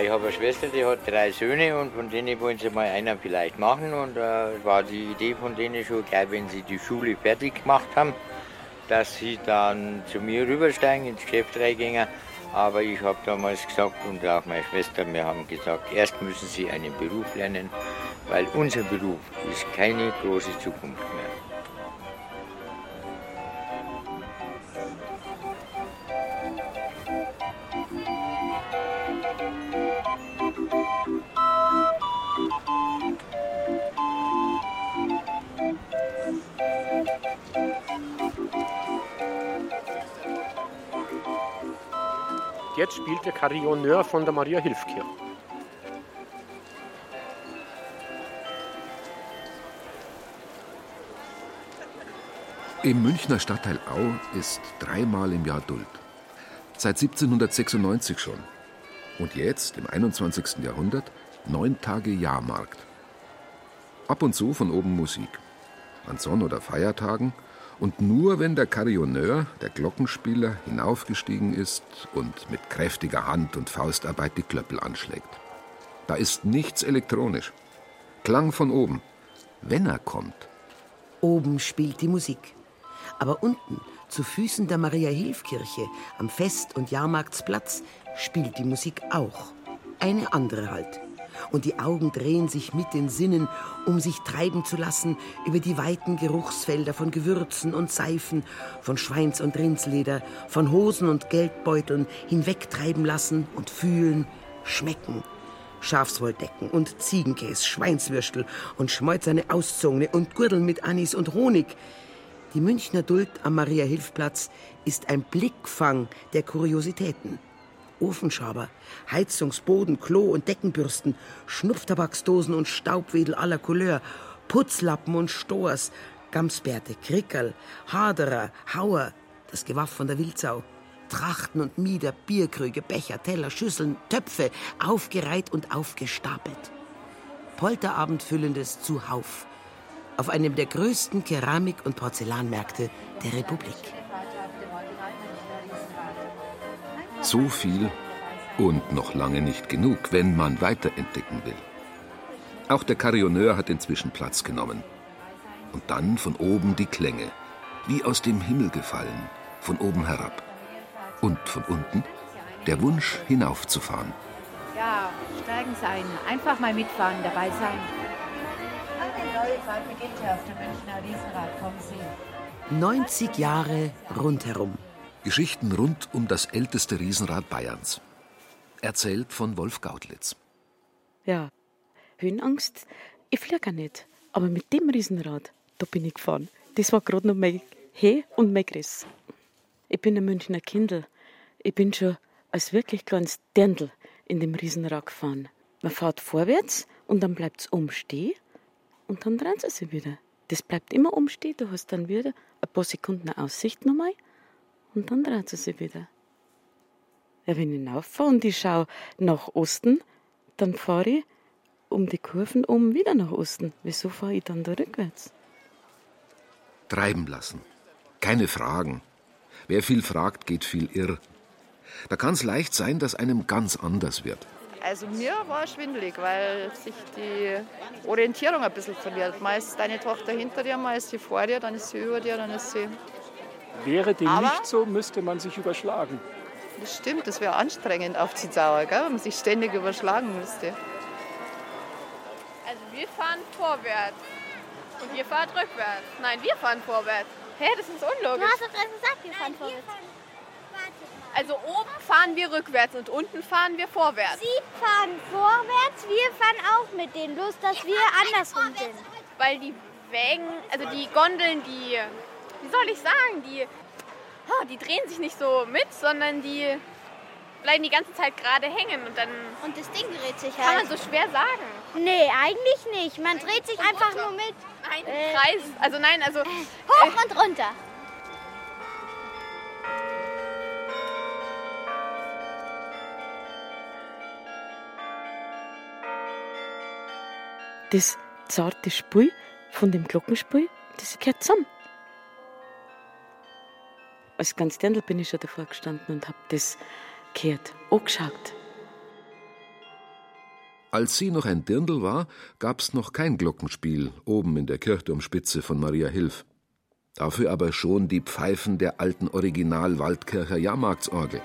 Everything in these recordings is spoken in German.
Ich habe eine Schwester, die hat drei Söhne und von denen wollen sie mal einer vielleicht machen. Und äh, war die Idee von denen schon gleich, wenn sie die Schule fertig gemacht haben, dass sie dann zu mir rübersteigen, ins Geschäft reingehen. Aber ich habe damals gesagt und auch meine Schwester, wir haben gesagt, erst müssen sie einen Beruf lernen, weil unser Beruf ist keine große Zukunft mehr. Der Carillonneur von der Maria Hilfkirche. Im Münchner Stadtteil Au ist dreimal im Jahr Duld. Seit 1796 schon. Und jetzt, im 21. Jahrhundert, neun Tage Jahrmarkt. Ab und zu von oben Musik. An Sonn- oder Feiertagen und nur wenn der Carillonneur, der Glockenspieler, hinaufgestiegen ist und mit kräftiger Hand und Faustarbeit die Klöppel anschlägt. Da ist nichts elektronisch. Klang von oben. Wenn er kommt. Oben spielt die Musik. Aber unten, zu Füßen der Maria-Hilf-Kirche, am Fest- und Jahrmarktsplatz, spielt die Musik auch. Eine andere halt. Und die Augen drehen sich mit den Sinnen, um sich treiben zu lassen über die weiten Geruchsfelder von Gewürzen und Seifen, von Schweins- und Rindsleder, von Hosen und Geldbeuteln hinwegtreiben lassen und fühlen, schmecken. Schafswolldecken und Ziegenkäse, Schweinswürstel und schmeuzerne Auszogene und Gürtel mit Anis und Honig. Die Münchner Duld am Maria-Hilf-Platz ist ein Blickfang der Kuriositäten. Ofenschaber, Heizungsboden, Klo- und Deckenbürsten, Schnupftabaksdosen und Staubwedel aller Couleur, Putzlappen und Stors, Gamsbärte, Krickerl, Haderer, Hauer, das Gewaff von der Wildsau, Trachten und Mieder, Bierkrüge, Becher, Teller, Schüsseln, Töpfe, aufgereiht und aufgestapelt. Polterabendfüllendes Zuhauf auf einem der größten Keramik- und Porzellanmärkte der Republik. So viel und noch lange nicht genug, wenn man weiterentdecken will. Auch der Carillonneur hat inzwischen Platz genommen. Und dann von oben die Klänge, wie aus dem Himmel gefallen, von oben herab. Und von unten der Wunsch hinaufzufahren. Ja, steigen Sie ein. Einfach mal mitfahren, dabei sein. Eine neue Fahrt beginnt hier auf dem Münchner Riesenrad. Kommen Sie. 90 Jahre rundherum. Geschichten rund um das älteste Riesenrad Bayerns. Erzählt von Wolf Gaudlitz. Ja, Höhenangst, ich fliege nicht. Aber mit dem Riesenrad, da bin ich gefahren. Das war gerade noch mein He und mein Griss. Ich bin ein Münchner Kindl. Ich bin schon als wirklich kleines Dirndl in dem Riesenrad gefahren. Man fährt vorwärts und dann bleibt es umstehen und dann dreht es sich wieder. Das bleibt immer umstehen. Du hast dann wieder ein paar Sekunden Aussicht nochmal und dann dreht es sich wieder. Ja, wenn ich hinaufahre und ich schaue nach Osten, dann fahre ich um die Kurven um wieder nach Osten. Wieso fahre ich dann da rückwärts? Treiben lassen. Keine Fragen. Wer viel fragt, geht viel irr. Da kann es leicht sein, dass einem ganz anders wird. Also mir war schwindelig, weil sich die Orientierung ein bisschen verliert. Mal ist deine Tochter hinter dir, mal ist sie vor dir, dann ist sie über dir, dann ist sie... Wäre dem Aber- nicht so, müsste man sich überschlagen. Das stimmt, das wäre anstrengend auf die Dauer, gell? wenn man sich ständig überschlagen müsste. Also wir fahren vorwärts. Und ihr fahrt rückwärts. Nein, wir fahren vorwärts. Hä, das ist unlogisch. Du hast doch erst gesagt, wir fahren vorwärts. Also oben fahren wir rückwärts und unten fahren wir vorwärts. Sie fahren vorwärts, wir fahren auch mit denen, bloß dass wir andersrum sind. Weil die Wägen, also die Gondeln, die, wie soll ich sagen, die, ah, die drehen sich nicht so mit, sondern die, bleiben die ganze Zeit gerade hängen und dann. Und das Ding dreht sich Kann halt. man so schwer sagen. Nee, eigentlich nicht. Man dreht sich einfach nur mit. Nein, Äh, Kreis. Also nein, also. Hoch und runter. Das zarte Spiel von dem Glockenspiel, das gehört zusammen. Als ganz Dirndl bin ich schon davor gestanden und habe das gehört, angeschaut. Als sie noch ein Dirndl war, gab's noch kein Glockenspiel oben in der Kirchturmspitze von Maria Hilf. Dafür aber schon die Pfeifen der alten Original Waldkircher Jahrmarktsorgel.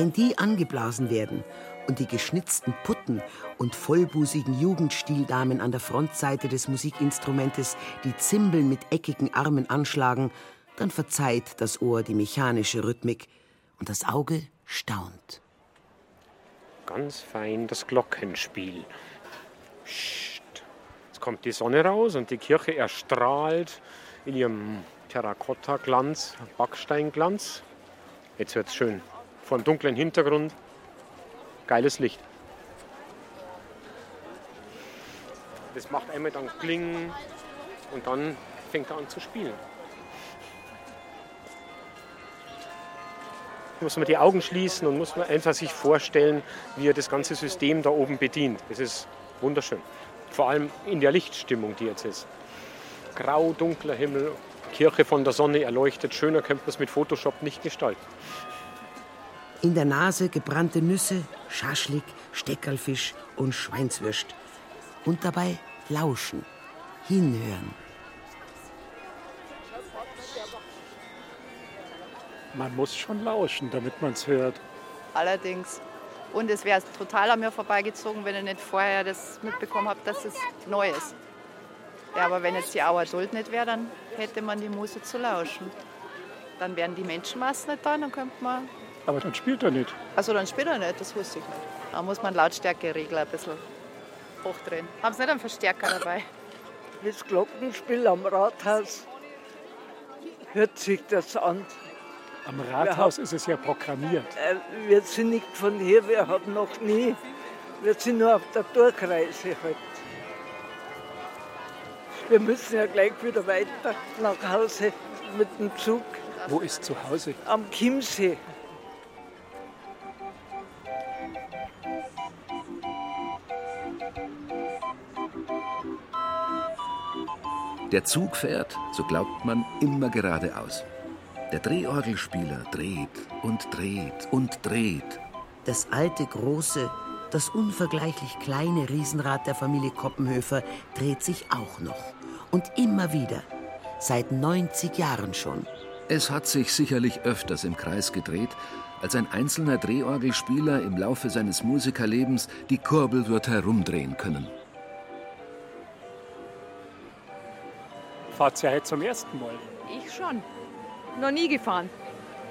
Wenn die angeblasen werden und die geschnitzten Putten und vollbusigen Jugendstildamen an der Frontseite des Musikinstrumentes die Zimbeln mit eckigen Armen anschlagen, dann verzeiht das Ohr die mechanische Rhythmik und das Auge staunt. Ganz fein das Glockenspiel. Psst. Jetzt kommt die Sonne raus und die Kirche erstrahlt in ihrem Terrakotta-Glanz, Backsteinglanz. Jetzt wird's schön. Vor einem dunklen Hintergrund. Geiles Licht. Das macht einmal dann Kling und dann fängt er an zu spielen. muss man die Augen schließen und muss man einfach sich vorstellen, wie er das ganze System da oben bedient. Das ist wunderschön. Vor allem in der Lichtstimmung, die jetzt ist. Grau, dunkler Himmel, Kirche von der Sonne erleuchtet. Schöner könnte man es mit Photoshop nicht gestalten. In der Nase gebrannte Nüsse, Schaschlik, Steckerlfisch und Schweinswürst. Und dabei lauschen, hinhören. Man muss schon lauschen, damit man es hört. Allerdings. Und es wäre total an mir vorbeigezogen, wenn ich nicht vorher das mitbekommen habe, dass es neu ist. Ja, aber wenn jetzt die Auer Duld nicht wäre, dann hätte man die Muße zu lauschen. Dann wären die Menschenmassen nicht da, dann könnte man. Aber dann spielt er nicht. Also dann spielt er nicht, das wusste ich nicht. Da muss man Lautstärkeregler ein bisschen hochdrehen. Haben Sie nicht einen Verstärker dabei? Das Glockenspiel am Rathaus hört sich das an. Am Rathaus ist es ja programmiert. Äh, wir sind nicht von hier, wir haben noch nie. Wir sind nur auf der Durchreise halt. Wir müssen ja gleich wieder weiter nach Hause mit dem Zug Wo ist zu Hause? am Chiemsee. Der Zug fährt, so glaubt man, immer geradeaus. Der Drehorgelspieler dreht und dreht und dreht. Das alte, große, das unvergleichlich kleine Riesenrad der Familie Koppenhöfer dreht sich auch noch. Und immer wieder. Seit 90 Jahren schon. Es hat sich sicherlich öfters im Kreis gedreht, als ein einzelner Drehorgelspieler im Laufe seines Musikerlebens die Kurbel wird herumdrehen können. Fahrt ihr heute zum ersten Mal? Ich schon. Noch nie gefahren.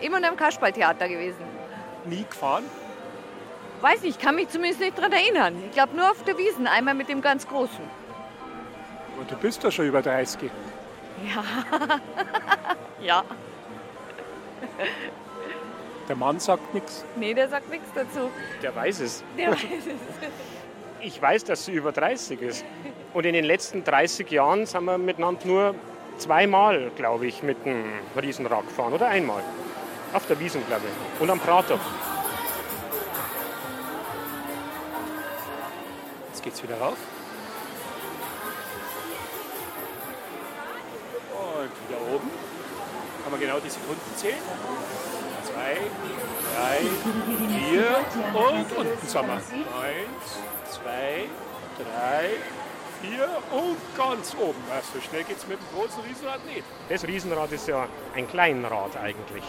Immer nur im Kasperltheater gewesen. Nie gefahren? Weiß nicht, kann mich zumindest nicht daran erinnern. Ich glaube nur auf der Wiesen, einmal mit dem ganz Großen. Und du bist doch schon über 30. Ja. ja. Der Mann sagt nichts. Nee, der sagt nichts dazu. Der weiß es. Der weiß es. Ich weiß, dass sie über 30 ist. Und in den letzten 30 Jahren sind wir miteinander nur zweimal, glaube ich, mit dem Riesenrad gefahren. Oder einmal. Auf der Wiesen, glaube ich. Und am Prater. Jetzt geht's wieder rauf. Und wieder oben. Kann man genau die Sekunden zählen. Drei, vier und unten wir. Eins, zwei, drei, vier und ganz oben. So schnell geht's mit dem großen Riesenrad nicht. Das Riesenrad ist ja ein Kleinrad eigentlich.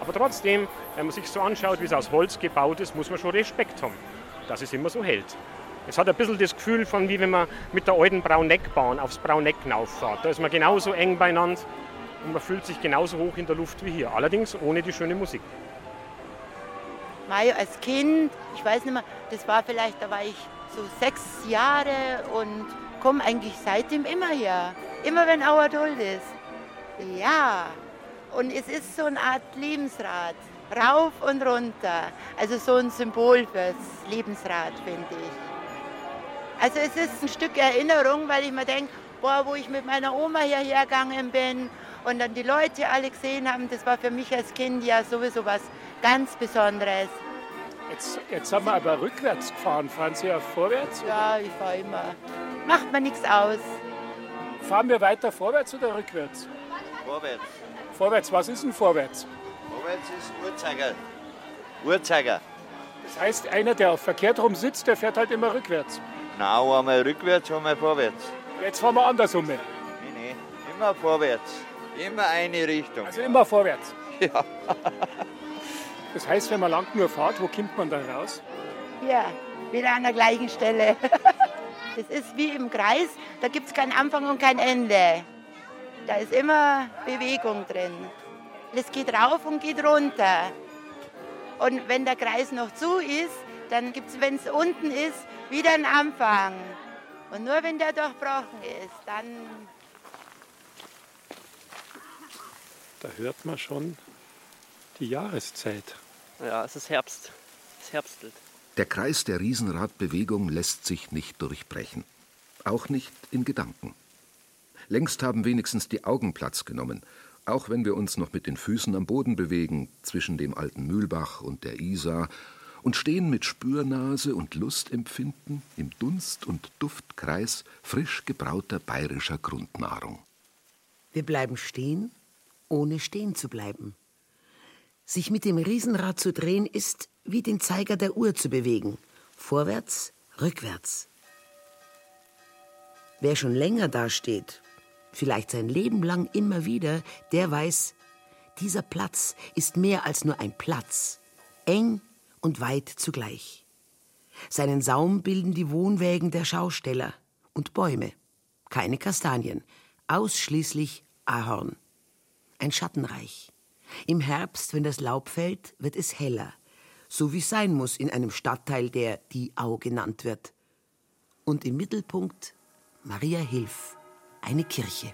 Aber trotzdem, wenn man sich so anschaut, wie es aus Holz gebaut ist, muss man schon Respekt haben, dass es immer so hält. Es hat ein bisschen das Gefühl von, wie wenn man mit der alten Brauneckbahn aufs Brauneck hinauffährt. Da ist man genauso eng beieinander und man fühlt sich genauso hoch in der Luft wie hier. Allerdings ohne die schöne Musik. Mai als Kind, ich weiß nicht mehr, das war vielleicht, da war ich so sechs Jahre und komme eigentlich seitdem immer her. Immer wenn Auerduld ist. Ja, und es ist so eine Art Lebensrad. Rauf und runter. Also so ein Symbol fürs Lebensrad, finde ich. Also es ist ein Stück Erinnerung, weil ich mir denke, boah, wo ich mit meiner Oma hierher gegangen bin und dann die Leute alle gesehen haben, das war für mich als Kind ja sowieso was ganz Besonderes. Jetzt, jetzt haben wir aber rückwärts gefahren. Fahren Sie ja vorwärts? Ja, ich fahre immer. Macht mir nichts aus. Fahren wir weiter vorwärts oder rückwärts? Vorwärts. Vorwärts, was ist denn vorwärts? Vorwärts ist Uhrzeiger. Uhrzeiger. Das heißt, einer, der auf verkehrt rum sitzt, der fährt halt immer rückwärts. Na, einmal rückwärts, einmal vorwärts. Jetzt fahren wir andersrum. Nee, nee, immer vorwärts. Immer eine Richtung. Also immer vorwärts. Ja. Das heißt, wenn man lang nur fährt, wo kommt man dann raus? Ja, wieder an der gleichen Stelle. Das ist wie im Kreis, da gibt es keinen Anfang und kein Ende. Da ist immer Bewegung drin. Es geht rauf und geht runter. Und wenn der Kreis noch zu ist, dann gibt es, wenn es unten ist, wieder einen Anfang. Und nur wenn der durchbrochen ist, dann. Da hört man schon die Jahreszeit. Ja, es ist Herbst. Es herbstelt. Der Kreis der Riesenradbewegung lässt sich nicht durchbrechen. Auch nicht in Gedanken. Längst haben wenigstens die Augen Platz genommen, auch wenn wir uns noch mit den Füßen am Boden bewegen, zwischen dem alten Mühlbach und der Isar, und stehen mit Spürnase und Lustempfinden im Dunst- und Duftkreis frisch gebrauter bayerischer Grundnahrung. Wir bleiben stehen, ohne stehen zu bleiben. Sich mit dem Riesenrad zu drehen, ist wie den Zeiger der Uhr zu bewegen. Vorwärts, rückwärts. Wer schon länger dasteht, vielleicht sein Leben lang immer wieder, der weiß, dieser Platz ist mehr als nur ein Platz, eng und weit zugleich. Seinen Saum bilden die Wohnwägen der Schausteller und Bäume, keine Kastanien, ausschließlich Ahorn. Ein Schattenreich. Im Herbst, wenn das Laub fällt, wird es heller, so wie es sein muss in einem Stadtteil, der die Au genannt wird. Und im Mittelpunkt Maria Hilf, eine Kirche.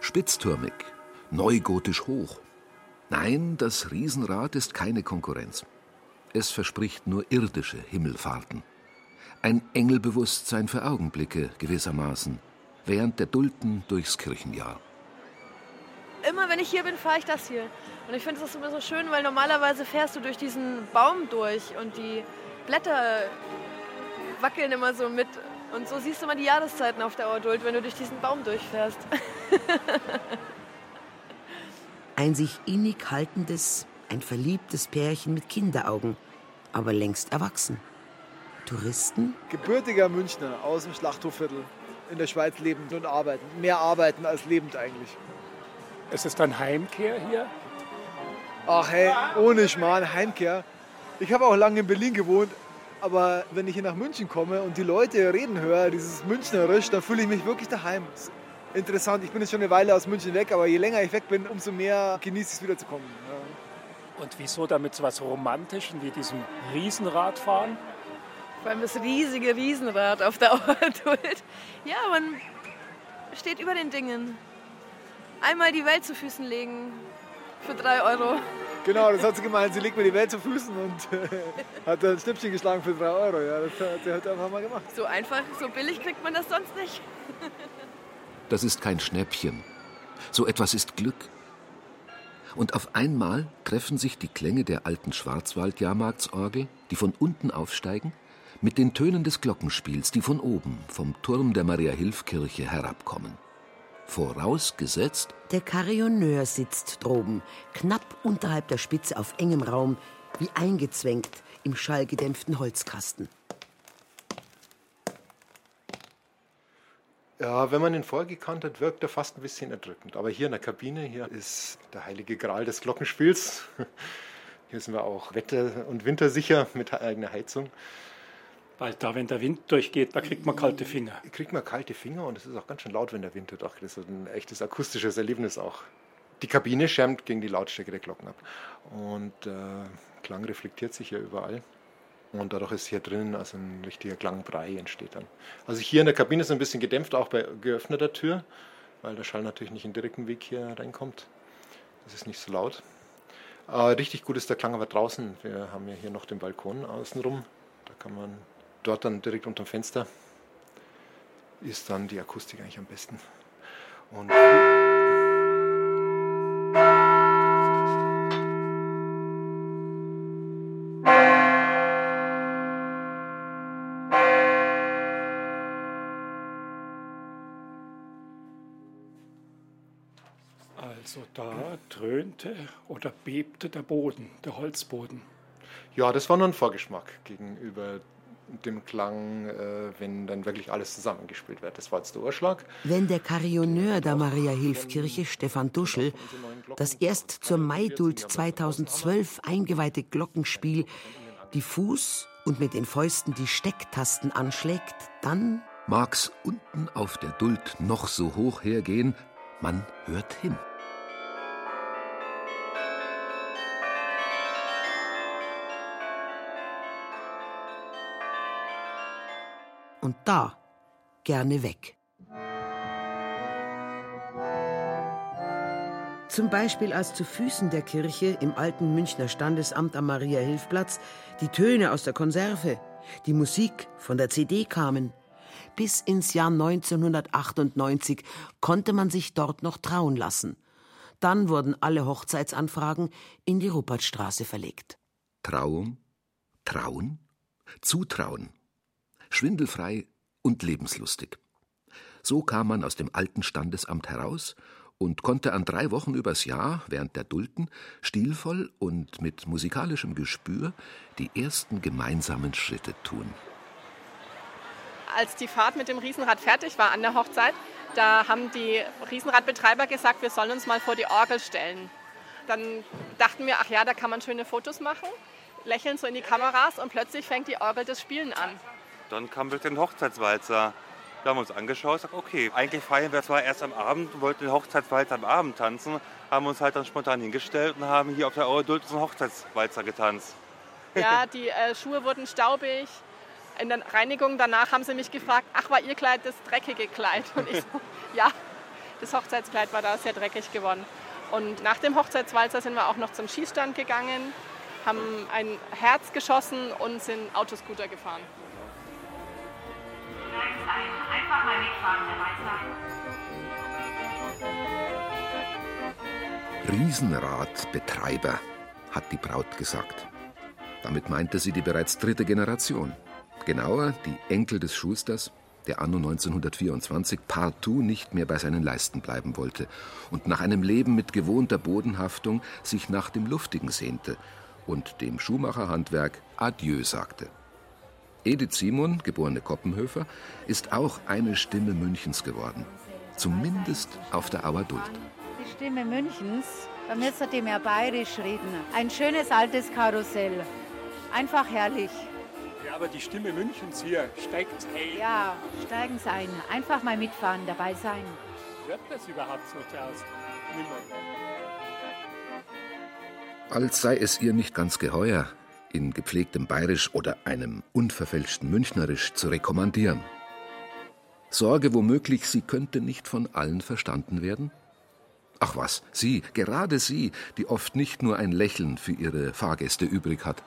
Spitztürmig, neugotisch hoch. Nein, das Riesenrad ist keine Konkurrenz. Es verspricht nur irdische Himmelfahrten. Ein Engelbewusstsein für Augenblicke gewissermaßen, während der Dulden durchs Kirchenjahr. Immer wenn ich hier bin, fahre ich das hier. Und ich finde es immer so schön, weil normalerweise fährst du durch diesen Baum durch und die Blätter wackeln immer so mit. Und so siehst du mal die Jahreszeiten auf der Auerduld, wenn du durch diesen Baum durchfährst. Ein sich innig haltendes, ein verliebtes Pärchen mit Kinderaugen, aber längst erwachsen. Touristen? Gebürtiger Münchner aus dem Schlachthofviertel in der Schweiz lebend und arbeiten. Mehr arbeiten als lebend eigentlich. Ist es dann Heimkehr hier? Ach hey, ohne Schmarrn, Heimkehr. Ich habe auch lange in Berlin gewohnt, aber wenn ich hier nach München komme und die Leute reden höre, dieses Münchnerisch, dann fühle ich mich wirklich daheim. Interessant, ich bin jetzt schon eine Weile aus München weg, aber je länger ich weg bin, umso mehr genieße ich es wiederzukommen. Ja. Und wieso damit so was Romantischem wie diesem Riesenradfahren? Vor allem das riesige Riesenrad auf der Auerduld. Ja, man steht über den Dingen. Einmal die Welt zu Füßen legen für drei Euro. Genau, das hat sie gemeint. Sie legt mir die Welt zu Füßen und äh, hat ein Schnippchen geschlagen für drei Euro. Ja, das hat sie heute einfach mal gemacht. So einfach, so billig kriegt man das sonst nicht. Das ist kein Schnäppchen. So etwas ist Glück. Und auf einmal treffen sich die Klänge der alten Schwarzwald-Jahrmarktsorgel, die von unten aufsteigen, mit den Tönen des Glockenspiels, die von oben, vom Turm der Maria-Hilf-Kirche herabkommen. Vorausgesetzt, der Carillonneur sitzt droben, knapp unterhalb der Spitze auf engem Raum, wie eingezwängt im schallgedämpften Holzkasten. Ja, wenn man ihn vorgekannt hat, wirkt er fast ein bisschen erdrückend. Aber hier in der Kabine, hier ist der heilige Gral des Glockenspiels. Hier sind wir auch wetter- und wintersicher mit eigener Heizung. Weil da, wenn der Wind durchgeht, da kriegt man kalte Finger. Kriegt man kalte Finger und es ist auch ganz schön laut, wenn der Wind durchgeht. Das ist ein echtes akustisches Erlebnis auch. Die Kabine schirmt gegen die Lautstärke der Glocken ab. Und äh, Klang reflektiert sich ja überall. Und dadurch ist hier drinnen also ein richtiger Klangbrei entsteht dann. Also hier in der Kabine ist ein bisschen gedämpft, auch bei geöffneter Tür, weil der Schall natürlich nicht in direkten Weg hier reinkommt. Das ist nicht so laut. Äh, richtig gut ist der Klang aber draußen. Wir haben ja hier noch den Balkon außenrum. Da kann man dort dann direkt unter dem Fenster ist dann die Akustik eigentlich am besten. Und Also da dröhnte oder bebte der Boden, der Holzboden. Ja, das war nur ein Vorgeschmack gegenüber dem Klang, äh, wenn dann wirklich alles zusammengespielt wird. Das war jetzt der Urschlag. Wenn der Carillonneur der Maria-Hilf-Kirche, Stefan Duschel, das erst zur Maidult 2012 eingeweihte Glockenspiel diffus und mit den Fäusten die Stecktasten anschlägt, dann mag's unten auf der Duld noch so hoch hergehen, man hört hin. Und da gerne weg. Zum Beispiel als zu Füßen der Kirche im alten Münchner Standesamt am Maria-Hilf-Platz die Töne aus der Konserve, die Musik von der CD kamen. Bis ins Jahr 1998 konnte man sich dort noch trauen lassen. Dann wurden alle Hochzeitsanfragen in die Rupertstraße verlegt. Trauung, Trauen, Zutrauen schwindelfrei und lebenslustig. So kam man aus dem alten Standesamt heraus und konnte an drei Wochen übers Jahr während der Dulden stilvoll und mit musikalischem Gespür die ersten gemeinsamen Schritte tun. Als die Fahrt mit dem Riesenrad fertig war an der Hochzeit, da haben die Riesenradbetreiber gesagt, wir sollen uns mal vor die Orgel stellen. Dann dachten wir, ach ja, da kann man schöne Fotos machen, lächeln so in die Kameras und plötzlich fängt die Orgel das Spielen an. Dann kam wirklich ein Hochzeitswalzer. Wir haben uns angeschaut und gesagt, okay, eigentlich feiern wir zwar erst am Abend und wollten den Hochzeitswalzer am Abend tanzen, haben uns halt dann spontan hingestellt und haben hier auf der Auerduld einen Hochzeitswalzer getanzt. Ja, die äh, Schuhe wurden staubig. In der Reinigung danach haben sie mich gefragt, ach, war ihr Kleid das dreckige Kleid? Und ich so, ja, das Hochzeitskleid war da sehr dreckig geworden. Und nach dem Hochzeitswalzer sind wir auch noch zum Schießstand gegangen, haben ein Herz geschossen und sind Autoscooter gefahren. Einfach mal mitfahren, der Weißer. Riesenradbetreiber, hat die Braut gesagt. Damit meinte sie die bereits dritte Generation. Genauer die Enkel des Schusters, der anno 1924 partout nicht mehr bei seinen Leisten bleiben wollte und nach einem Leben mit gewohnter Bodenhaftung sich nach dem Luftigen sehnte und dem Schuhmacherhandwerk Adieu sagte. Edith Simon, geborene Koppenhöfer, ist auch eine Stimme Münchens geworden. Zumindest auf der Auer Duld. Die Stimme Münchens, da müsst ihr mehr bayerisch reden. Ein schönes altes Karussell. Einfach herrlich. Ja, aber die Stimme Münchens hier steigt ein. Ja, steigen Sie ein. Einfach mal mitfahren, dabei sein. Hört das überhaupt so aus? Niemand. Als sei es ihr nicht ganz geheuer, in gepflegtem Bayerisch oder einem unverfälschten Münchnerisch zu rekommandieren. Sorge womöglich, sie könnte nicht von allen verstanden werden? Ach was, sie, gerade sie, die oft nicht nur ein Lächeln für ihre Fahrgäste übrig hat.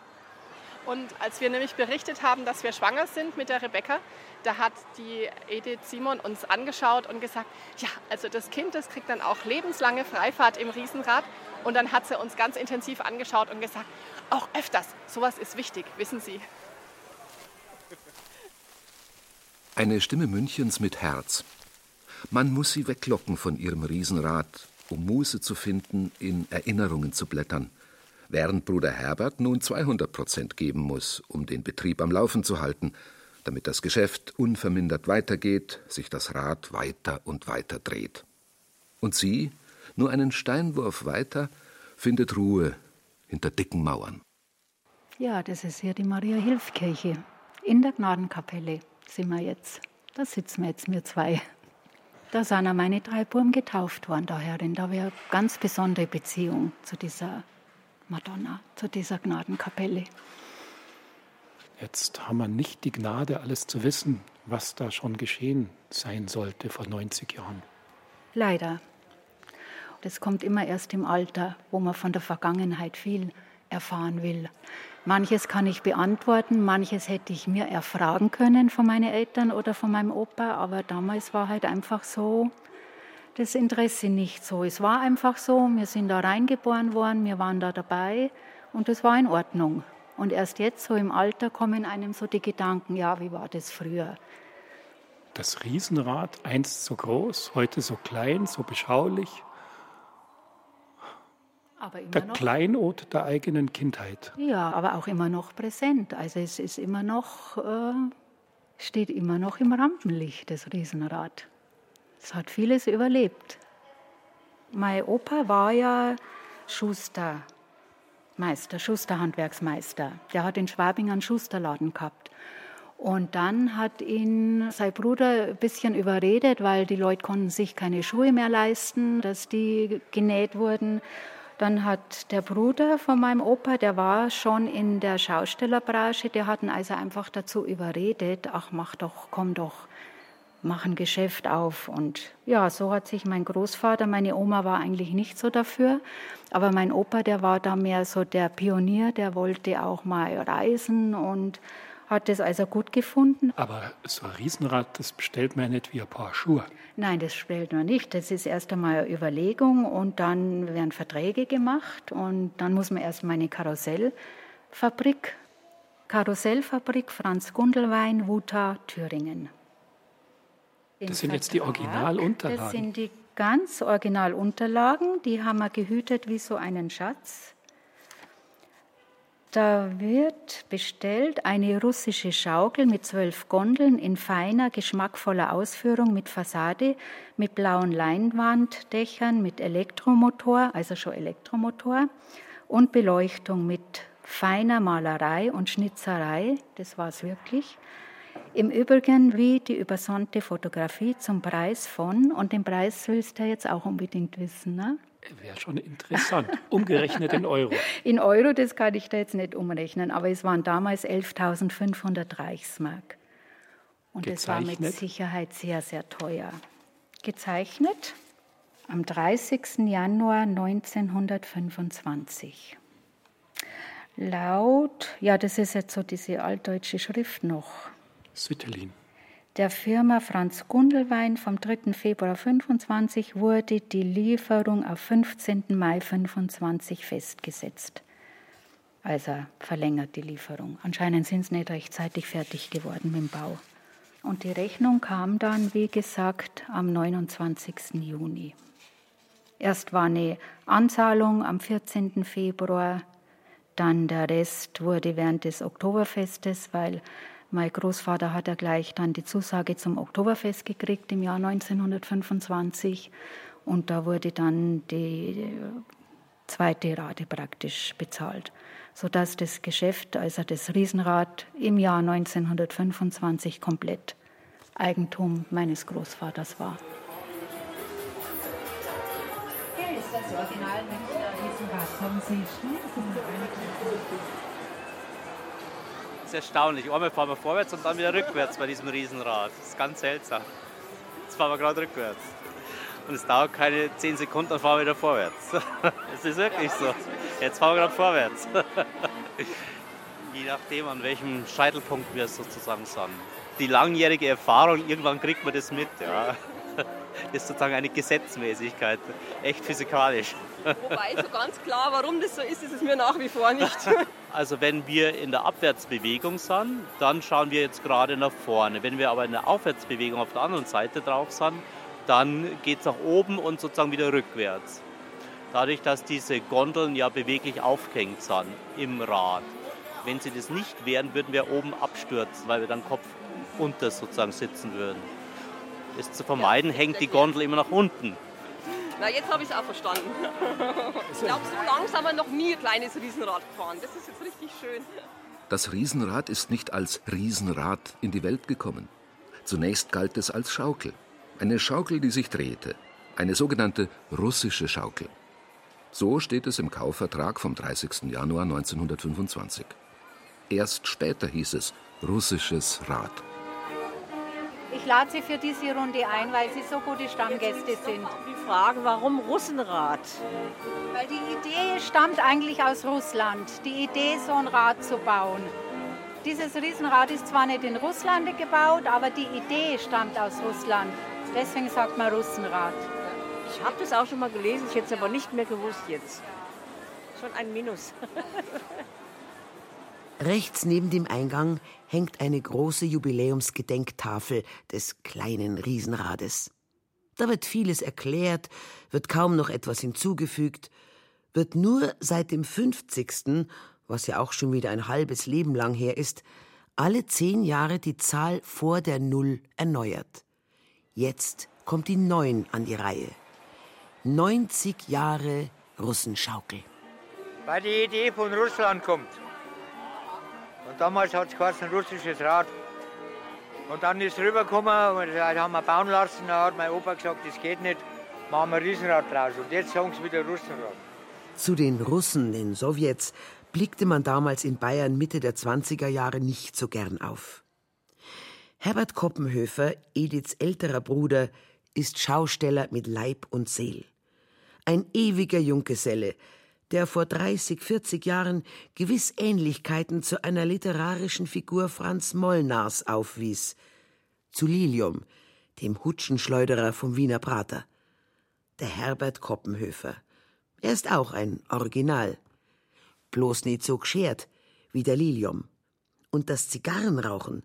Und als wir nämlich berichtet haben, dass wir schwanger sind mit der Rebecca, da hat die Edith Simon uns angeschaut und gesagt, ja, also das Kind, das kriegt dann auch lebenslange Freifahrt im Riesenrad. Und dann hat sie uns ganz intensiv angeschaut und gesagt, auch öfters. Sowas ist wichtig, wissen Sie. Eine Stimme Münchens mit Herz. Man muss sie weglocken von ihrem Riesenrad, um Muße zu finden, in Erinnerungen zu blättern. Während Bruder Herbert nun 200 Prozent geben muss, um den Betrieb am Laufen zu halten, damit das Geschäft unvermindert weitergeht, sich das Rad weiter und weiter dreht. Und sie, nur einen Steinwurf weiter, findet Ruhe hinter dicken Mauern. Ja, das ist hier die Maria-Hilf-Kirche. In der Gnadenkapelle sind wir jetzt. Da sitzen wir jetzt, wir zwei. Da sind auch meine drei Buben getauft worden daherin. Da habe ich eine ganz besondere Beziehung zu dieser Madonna, zu dieser Gnadenkapelle. Jetzt haben wir nicht die Gnade, alles zu wissen, was da schon geschehen sein sollte vor 90 Jahren. Leider. Das kommt immer erst im Alter, wo man von der Vergangenheit viel erfahren will. Manches kann ich beantworten, manches hätte ich mir erfragen können von meinen Eltern oder von meinem Opa, aber damals war halt einfach so das Interesse nicht so. Es war einfach so, wir sind da reingeboren worden, wir waren da dabei und es war in Ordnung. Und erst jetzt, so im Alter, kommen einem so die Gedanken, ja, wie war das früher? Das Riesenrad, einst so groß, heute so klein, so beschaulich. Der noch, Kleinod der eigenen Kindheit. Ja, aber auch immer noch präsent. Also es ist immer noch, äh, steht immer noch im Rampenlicht, das Riesenrad. Es hat vieles überlebt. Mein Opa war ja Schuster, Meister, Schusterhandwerksmeister. Der hat in Schwabing einen Schusterladen gehabt. Und dann hat ihn sein Bruder ein bisschen überredet, weil die Leute konnten sich keine Schuhe mehr leisten, dass die genäht wurden. Dann hat der Bruder von meinem Opa, der war schon in der Schaustellerbranche, der hat ihn also einfach dazu überredet, ach mach doch, komm doch, mach ein Geschäft auf. Und ja, so hat sich mein Großvater, meine Oma war eigentlich nicht so dafür, aber mein Opa, der war da mehr so der Pionier, der wollte auch mal reisen und hat das also gut gefunden. Aber so ein Riesenrad, das bestellt man ja nicht wie ein paar Schuhe. Nein, das bestellt man nicht. Das ist erst einmal eine Überlegung und dann werden Verträge gemacht und dann muss man erst mal eine Karussellfabrik, Karussellfabrik Franz Gundelwein, Wuta, Thüringen. Das sind jetzt die Originalunterlagen. Das sind die ganz Originalunterlagen. Die haben wir gehütet wie so einen Schatz. Da wird bestellt eine russische Schaukel mit zwölf Gondeln in feiner, geschmackvoller Ausführung mit Fassade, mit blauen Leinwanddächern, mit Elektromotor, also schon Elektromotor, und Beleuchtung mit feiner Malerei und Schnitzerei. Das war es wirklich. Im Übrigen wie die übersonnte Fotografie zum Preis von, und den Preis willst du jetzt auch unbedingt wissen, ne? Wäre schon interessant. Umgerechnet in Euro. In Euro, das kann ich da jetzt nicht umrechnen, aber es waren damals 11.500 Reichsmark. Und es war mit Sicherheit sehr, sehr teuer. Gezeichnet am 30. Januar 1925. Laut, ja, das ist jetzt so diese altdeutsche Schrift noch. Süttelin der Firma Franz Gundelwein vom 3. Februar 25 wurde die Lieferung auf 15. Mai 25 festgesetzt. Also verlängert die Lieferung. Anscheinend sind sie nicht rechtzeitig fertig geworden mit dem Bau. Und die Rechnung kam dann, wie gesagt, am 29. Juni. Erst war eine Anzahlung am 14. Februar, dann der Rest wurde während des Oktoberfestes, weil mein Großvater hat ja gleich dann die Zusage zum Oktoberfest gekriegt im Jahr 1925 und da wurde dann die zweite Rate praktisch bezahlt, sodass das Geschäft, also das Riesenrad, im Jahr 1925 komplett Eigentum meines Großvaters war. Hier ist das Original Münchner Riesenrad. Kommen Sie schnell, ist erstaunlich. Einmal fahren wir vorwärts und dann wieder rückwärts bei diesem Riesenrad. Das ist ganz seltsam. Jetzt fahren wir gerade rückwärts. Und es dauert keine 10 Sekunden, dann fahren wir wieder vorwärts. Es ist wirklich so. Jetzt fahren wir gerade vorwärts. Je nachdem, an welchem Scheitelpunkt wir sozusagen sind. Die langjährige Erfahrung, irgendwann kriegt man das mit. Ja. Das ist sozusagen eine Gesetzmäßigkeit, echt physikalisch. Wobei so ganz klar, warum das so ist, ist es mir nach wie vor nicht. Also wenn wir in der Abwärtsbewegung sind, dann schauen wir jetzt gerade nach vorne. Wenn wir aber in der Aufwärtsbewegung auf der anderen Seite drauf sind, dann geht es nach oben und sozusagen wieder rückwärts. Dadurch, dass diese Gondeln ja beweglich aufgehängt sind im Rad. Wenn sie das nicht wären, würden wir oben abstürzen, weil wir dann Kopf unter sozusagen sitzen würden. Das zu vermeiden, hängt die Gondel immer nach unten. Na, jetzt habe ich es auch verstanden. Ich glaube, so langsam haben wir noch nie ein kleines Riesenrad gefahren. Das ist jetzt richtig schön. Das Riesenrad ist nicht als Riesenrad in die Welt gekommen. Zunächst galt es als Schaukel. Eine Schaukel, die sich drehte. Eine sogenannte russische Schaukel. So steht es im Kaufvertrag vom 30. Januar 1925. Erst später hieß es russisches Rad. Ich lade Sie für diese Runde ein, weil Sie so gute Stammgäste sind. Die Frage, warum Russenrad? Weil die Idee stammt eigentlich aus Russland. Die Idee, so ein Rad zu bauen. Dieses Riesenrad ist zwar nicht in Russland gebaut, aber die Idee stammt aus Russland. Deswegen sagt man Russenrad. Ich habe das auch schon mal gelesen, ich hätte es aber nicht mehr gewusst jetzt. Schon ein Minus. Rechts neben dem Eingang hängt eine große Jubiläumsgedenktafel des kleinen Riesenrades. Da wird vieles erklärt, wird kaum noch etwas hinzugefügt, wird nur seit dem 50., was ja auch schon wieder ein halbes Leben lang her ist, alle zehn Jahre die Zahl vor der Null erneuert. Jetzt kommt die Neun an die Reihe. 90 Jahre Russenschaukel. Weil die Idee von Russland kommt. Und damals hat es geheißen russisches Rad. Und dann ist rübergekommen und das haben wir bauen lassen. Da hat mein Opa gesagt, das geht nicht, machen wir ein Riesenrad draus. Und jetzt sagen sie wieder Russenrad. Zu den Russen, den Sowjets, blickte man damals in Bayern Mitte der 20er Jahre nicht so gern auf. Herbert Koppenhöfer, Ediths älterer Bruder, ist Schausteller mit Leib und Seel. Ein ewiger Junggeselle, der vor 30, 40 Jahren gewiss Ähnlichkeiten zu einer literarischen Figur Franz Molnars aufwies, zu Lilium, dem Hutschenschleuderer vom Wiener Prater. Der Herbert Koppenhöfer. Er ist auch ein Original. Bloß nicht so geschert wie der Lilium. Und das Zigarrenrauchen,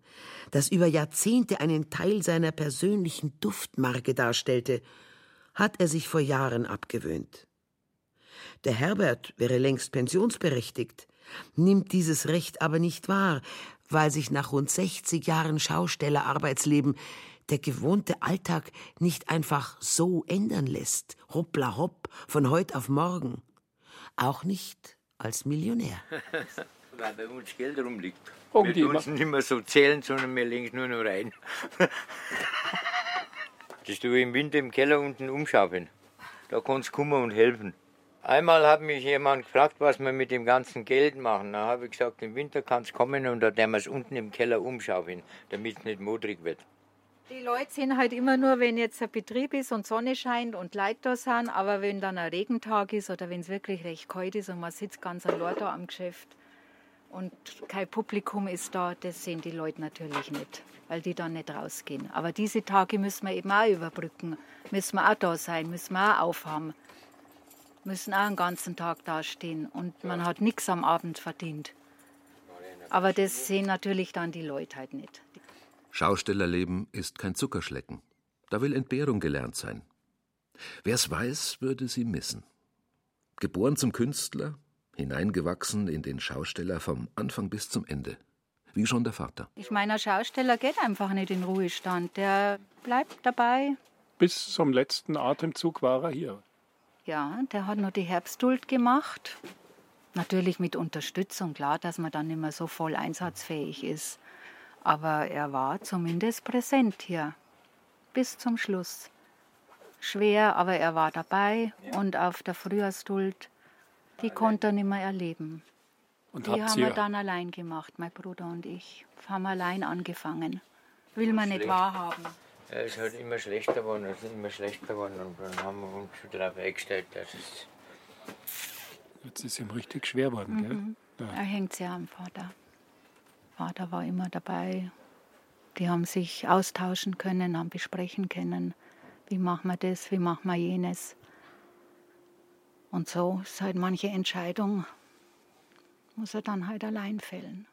das über Jahrzehnte einen Teil seiner persönlichen Duftmarke darstellte, hat er sich vor Jahren abgewöhnt. Der Herbert wäre längst pensionsberechtigt, nimmt dieses Recht aber nicht wahr, weil sich nach rund 60 Jahren Schaustellerarbeitsleben der gewohnte Alltag nicht einfach so ändern lässt, hoppla hopp, von heut auf morgen. Auch nicht als Millionär. Weil bei uns Geld rumliegt. Oh, wir es nicht mehr so zählen, sondern wir legen es nur noch rein. das tue ich im Winter im Keller unten umschaufeln. Da kannst du kommen und helfen. Einmal hat mich jemand gefragt, was wir mit dem ganzen Geld machen. Da habe ich gesagt, im Winter kann es kommen und da werden wir es unten im Keller umschaufeln, damit es nicht modrig wird. Die Leute sind halt immer nur, wenn jetzt ein Betrieb ist und Sonne scheint und Leute da sind, aber wenn dann ein Regentag ist oder wenn es wirklich recht kalt ist und man sitzt ganz allein da am Geschäft und kein Publikum ist da, das sehen die Leute natürlich nicht, weil die dann nicht rausgehen. Aber diese Tage müssen wir eben auch überbrücken, müssen wir auch da sein, müssen wir auch aufhaben, müssen auch den ganzen Tag dastehen und man hat nichts am Abend verdient. Aber das sehen natürlich dann die Leute halt nicht. Schaustellerleben ist kein Zuckerschlecken. Da will Entbehrung gelernt sein. Wer's weiß, würde sie missen. Geboren zum Künstler, hineingewachsen in den Schausteller vom Anfang bis zum Ende. Wie schon der Vater. Ich meine, ein Schausteller geht einfach nicht in Ruhestand. Der bleibt dabei. Bis zum letzten Atemzug war er hier. Ja, der hat nur die Herbstduld gemacht. Natürlich mit Unterstützung, klar, dass man dann nicht mehr so voll einsatzfähig ist. Aber er war zumindest präsent hier. Bis zum Schluss. Schwer, aber er war dabei. Und auf der Frühjahrsduld, die konnte er nicht mehr erleben. Und die haben wir dann allein gemacht, mein Bruder und ich. Haben allein angefangen. Will man nicht Schlecht. wahrhaben. Ja, es ist halt immer schlechter geworden, es ist immer schlechter geworden und dann haben wir uns schon darauf eingestellt, dass es Jetzt ist ihm richtig schwer geworden, Mhm. gell? Er hängt sehr am Vater. Vater war immer dabei. Die haben sich austauschen können, haben besprechen können, wie machen wir das, wie machen wir jenes. Und so ist halt manche Entscheidung, muss er dann halt allein fällen.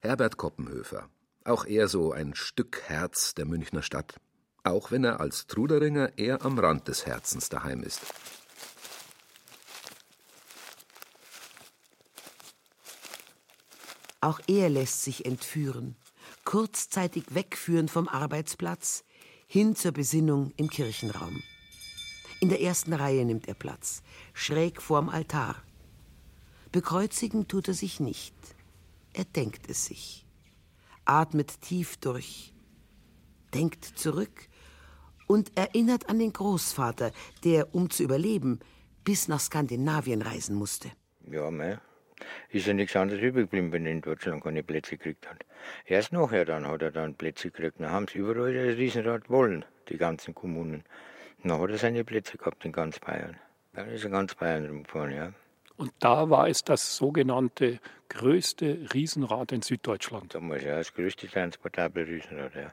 Herbert Koppenhöfer. Auch er so ein Stück Herz der Münchner Stadt. Auch wenn er als Truderinger eher am Rand des Herzens daheim ist. Auch er lässt sich entführen, kurzzeitig wegführen vom Arbeitsplatz, hin zur Besinnung im Kirchenraum. In der ersten Reihe nimmt er Platz, schräg vorm Altar. Bekreuzigen tut er sich nicht. Er denkt es sich, atmet tief durch. denkt zurück und erinnert an den Großvater, der, um zu überleben, bis nach Skandinavien reisen musste. Ja, mei. Ist ja nichts anderes übrig geblieben, wenn er in Deutschland keine Plätze gekriegt hat. Erst nachher dann hat er dann Plätze gekriegt. Dann haben sie überall das Riesenrad wollen, die ganzen Kommunen. Dann hat er seine Plätze gehabt in ganz Bayern. Dann ist er ganz Bayern rumgefahren, ja. Und da war es das sogenannte größte Riesenrad in Süddeutschland. Damals ja, das größte transportable Riesenrad, ja.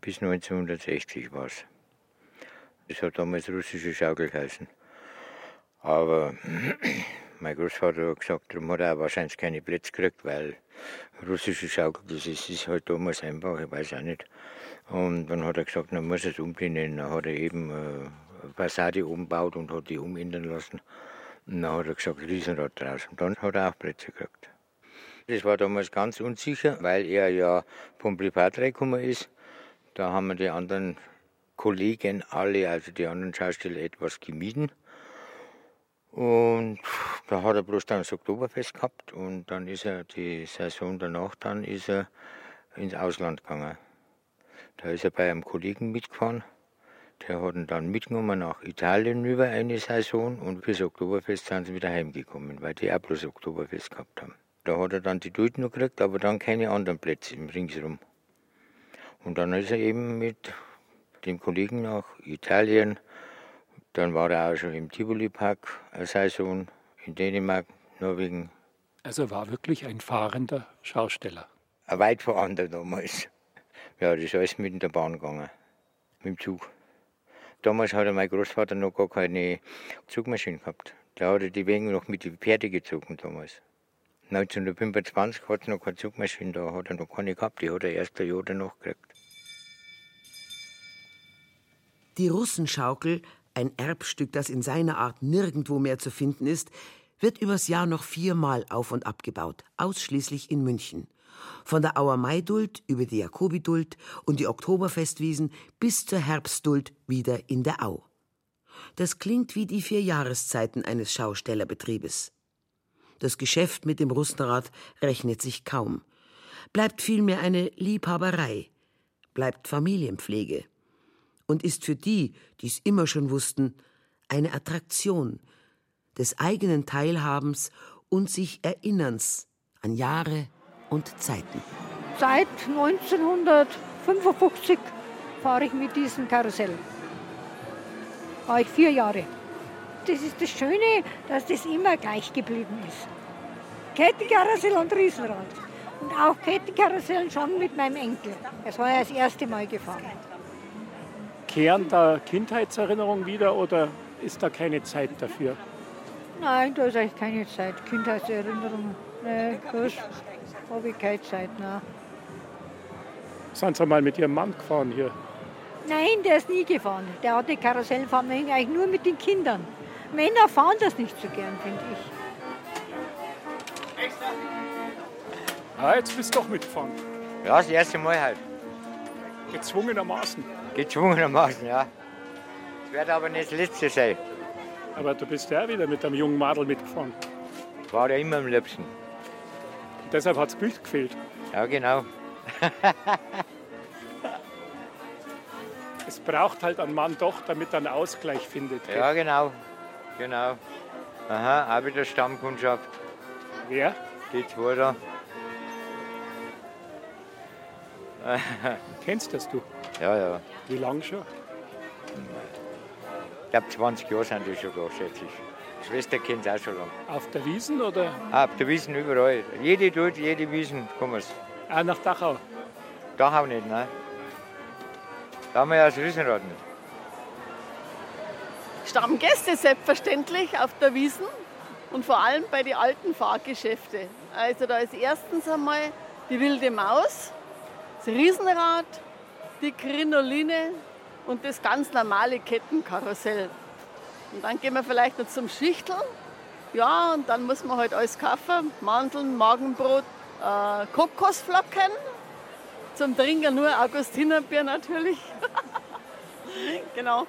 Bis 1960 war es. Das hat damals russische Schaukel geheißen. Aber mein Großvater hat gesagt, darum hat er wahrscheinlich keine Plätze gekriegt, weil russische Schaukel, das ist, ist halt damals einfach, ich weiß auch nicht. Und dann hat er gesagt, dann muss es umbenennen. Dann hat er eben äh, eine Passade umgebaut und hat die umändern lassen. Und dann hat er gesagt, Riesenrad draus. Und dann hat er auch Plätze gekriegt. Das war damals ganz unsicher, weil er ja vom Privat reingekommen ist. Da haben wir die anderen Kollegen alle, also die anderen Schausteller, etwas gemieden. Und da hat er bloß dann das Oktoberfest gehabt und dann ist er die Saison danach, dann ist er ins Ausland gegangen. Da ist er bei einem Kollegen mitgefahren. Der hat ihn dann mitgenommen nach Italien über eine Saison und fürs Oktoberfest sind sie wieder heimgekommen, weil die auch bloß Oktoberfest gehabt haben. Da hat er dann die Duld noch gekriegt, aber dann keine anderen Plätze im Ringsrum. Und dann ist er eben mit dem Kollegen nach Italien. Dann war er auch schon im Tivoli-Park eine Saison, in Dänemark, Norwegen. Also er war wirklich ein fahrender Schausteller. Weit vor anderen damals. Ja, das ist alles mit der Bahn gegangen, mit dem Zug. Damals hatte mein Großvater noch gar keine Zugmaschine gehabt. Da hat er die Wegen noch mit den Pferde gezogen damals. 1925 hat es noch keine Zugmaschine, da hat er noch keine gehabt, die hat er erst ein Jahr danach gekriegt. Die Russenschaukel, ein Erbstück, das in seiner Art nirgendwo mehr zu finden ist, wird übers Jahr noch viermal auf und abgebaut, ausschließlich in München. Von der Auer Maiduld über die Jakobiduld und die Oktoberfestwiesen bis zur Herbstduld wieder in der Au. Das klingt wie die vier Jahreszeiten eines Schaustellerbetriebes. Das Geschäft mit dem Russenrad rechnet sich kaum. Bleibt vielmehr eine Liebhaberei, bleibt Familienpflege und ist für die, die es immer schon wussten, eine Attraktion des eigenen Teilhabens und sich Erinnerns an Jahre und Zeiten. Seit 1955 fahre ich mit diesem Karussell. War ich vier Jahre. Das ist das Schöne, dass das immer gleich geblieben ist. Kettenkarussell und Riesenrad. Und auch Kettenkarussell schon mit meinem Enkel. Es war ja das erste Mal gefahren. Kehren da Kindheitserinnerungen wieder oder ist da keine Zeit dafür? Nein, da ist eigentlich keine Zeit. Kindheitserinnerung. Nee, das habe ich keine Zeit. Nein. Sind Sie mal mit Ihrem Mann gefahren hier? Nein, der ist nie gefahren. Der hatte Karussellfahren eigentlich nur mit den Kindern. Männer fahren das nicht so gern, finde ich. Ah, jetzt bist du doch mitgefahren. Ja, das erste Mal halt. Gezwungenermaßen. Gezwungenermaßen, ja. Es wird aber nicht das letzte sein. Aber du bist ja wieder mit einem jungen Madel mitgefahren. War ja immer am liebsten. Deshalb hat das Bild gefehlt. Ja, genau. Es braucht halt einen Mann doch, damit er einen Ausgleich findet. Ja, genau. Genau. Aha, auch wieder Stammkundschaft. Wer? Die zwei da. Kennst das du? Ja, ja. Wie lange schon? Ich glaube, 20 Jahre sind die schon da, schätze ich. Schwester kennt es auch schon lange. Auf der Wiesen oder? Ah, auf der Wiesen überall. Jede tut, jede Wiesen kommen sie. Ah, nach Dachau? Dachau nicht, nein. Da haben wir ja das Riesenrad nicht. Stammgäste selbstverständlich auf der Wiesen und vor allem bei den alten Fahrgeschäfte. Also da ist erstens einmal die wilde Maus, das Riesenrad, die Krinoline und das ganz normale Kettenkarussell. Und dann gehen wir vielleicht noch zum Schichteln. Ja, und dann muss man halt alles kaufen. Mandeln, Magenbrot, äh, Kokosflocken. Zum Trinken nur Augustinerbier natürlich. genau.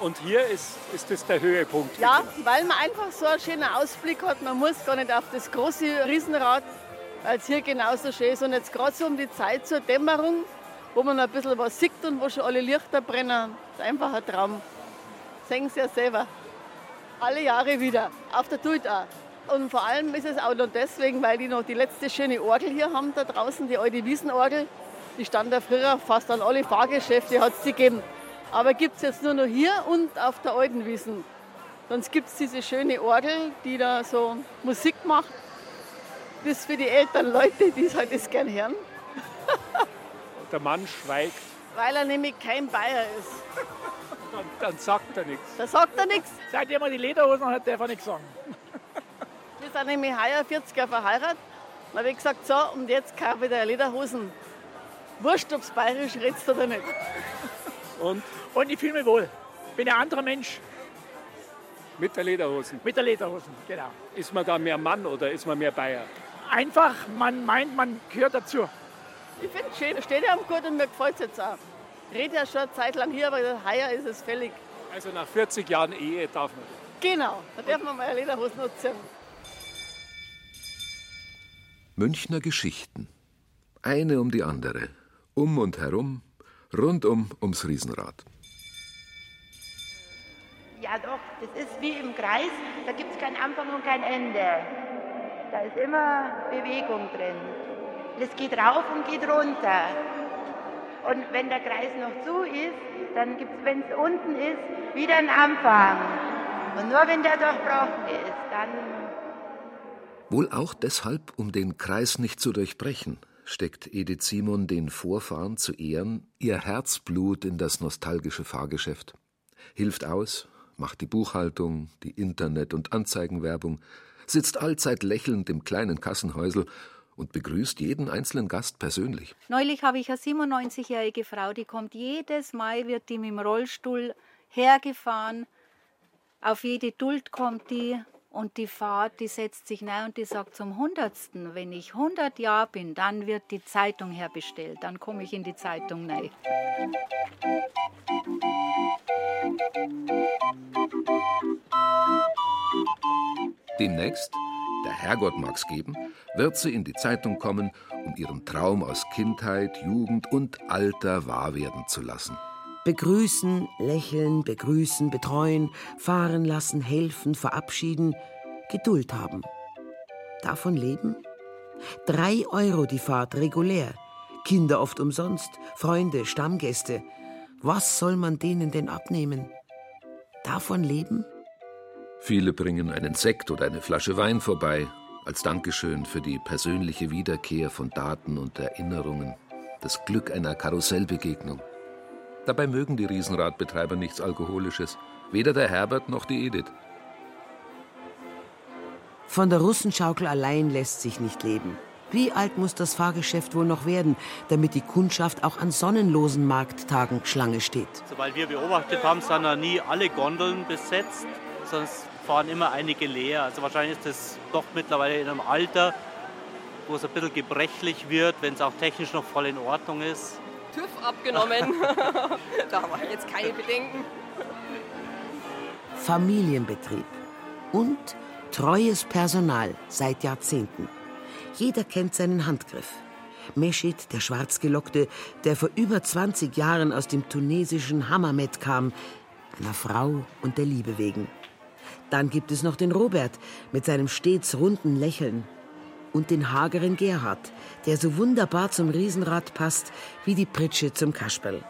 Und hier ist, ist das der Höhepunkt. Ja, weil man einfach so einen schönen Ausblick hat. Man muss gar nicht auf das große Riesenrad, weil es hier genauso schön ist. Und jetzt gerade so um die Zeit zur Dämmerung wo man ein bisschen was sieht und wo schon alle Lichter brennen. Das ist einfach ein Traum. Sehen Sie ja selber. Alle Jahre wieder. Auf der Tut auch. Und vor allem ist es auch noch deswegen, weil die noch die letzte schöne Orgel hier haben da draußen, die alte Wiesenorgel. Die stand ja früher fast an alle Fahrgeschäfte, hat es die gegeben. Aber gibt es jetzt nur noch hier und auf der alten Wiesen. Sonst gibt es diese schöne Orgel, die da so Musik macht. Das ist für die älteren Leute, die es halt das gern hören. Der Mann schweigt, Weil er nämlich kein Bayer ist. Dann, dann sagt er nichts. Da sagt er nichts. Seitdem er die Lederhosen hat, darf er nichts sagen. Wir sind nämlich heuer 40 Jahre verheiratet. Dann habe ich gesagt, so, und jetzt kaufe ich dir Lederhosen. Wurscht, ob es bayerisch redst oder nicht. Und? Und ich fühle mich wohl. Bin ein anderer Mensch. Mit der Lederhosen. Mit der Lederhosen, genau. Ist man da mehr Mann oder ist man mehr Bayer? Einfach, man meint, man gehört dazu. Ich finde es schön, steht ja am gut und mir gefällt es jetzt auch. Ich rede ja schon eine Zeit lang hier, aber heuer ist es fällig. Also nach 40 Jahren Ehe darf man. Genau, da darf man mal eine Lederhose nutzen. Münchner Geschichten. Eine um die andere. Um und herum, rundum ums Riesenrad. Ja doch, das ist wie im Kreis, da gibt es kein Anfang und kein Ende. Da ist immer Bewegung drin. Das geht rauf und geht runter. Und wenn der Kreis noch zu ist, dann gibt es, wenn es unten ist, wieder einen Anfang. Und nur wenn der durchbrochen ist, dann Wohl auch deshalb, um den Kreis nicht zu durchbrechen, steckt Edith Simon den Vorfahren zu Ehren ihr Herzblut in das nostalgische Fahrgeschäft. Hilft aus, macht die Buchhaltung, die Internet- und Anzeigenwerbung, sitzt allzeit lächelnd im kleinen Kassenhäusel und begrüßt jeden einzelnen Gast persönlich. Neulich habe ich eine 97-jährige Frau, die kommt jedes Mal, wird die mit dem Rollstuhl hergefahren. Auf jede Duld kommt die und die Fahrt, die setzt sich rein und die sagt zum Hundertsten, wenn ich 100 Jahre bin, dann wird die Zeitung herbestellt. Dann komme ich in die Zeitung rein. Demnächst, der Herrgott mag's geben, wird sie in die Zeitung kommen, um ihren Traum aus Kindheit, Jugend und Alter wahr werden zu lassen. Begrüßen, lächeln, begrüßen, betreuen, fahren lassen, helfen, verabschieden, Geduld haben. Davon leben? Drei Euro die Fahrt regulär. Kinder oft umsonst, Freunde, Stammgäste. Was soll man denen denn abnehmen? Davon leben? Viele bringen einen Sekt oder eine Flasche Wein vorbei, als Dankeschön für die persönliche Wiederkehr von Daten und Erinnerungen, das Glück einer Karussellbegegnung. Dabei mögen die Riesenradbetreiber nichts Alkoholisches, weder der Herbert noch die Edith. Von der Russenschaukel allein lässt sich nicht leben. Wie alt muss das Fahrgeschäft wohl noch werden, damit die Kundschaft auch an sonnenlosen Markttagen Schlange steht? Soweit wir beobachtet haben, sind da nie alle Gondeln besetzt, es fahren immer einige leer. Also wahrscheinlich ist das doch mittlerweile in einem Alter, wo es ein bisschen gebrechlich wird, wenn es auch technisch noch voll in Ordnung ist. TÜV abgenommen. da haben wir jetzt keine Bedenken. Familienbetrieb und treues Personal seit Jahrzehnten. Jeder kennt seinen Handgriff. Meschid, der Schwarzgelockte, der vor über 20 Jahren aus dem tunesischen Hammamet kam, einer Frau und der Liebe wegen. Dann gibt es noch den Robert mit seinem stets runden Lächeln. Und den hageren Gerhard, der so wunderbar zum Riesenrad passt wie die Pritsche zum Kasperl.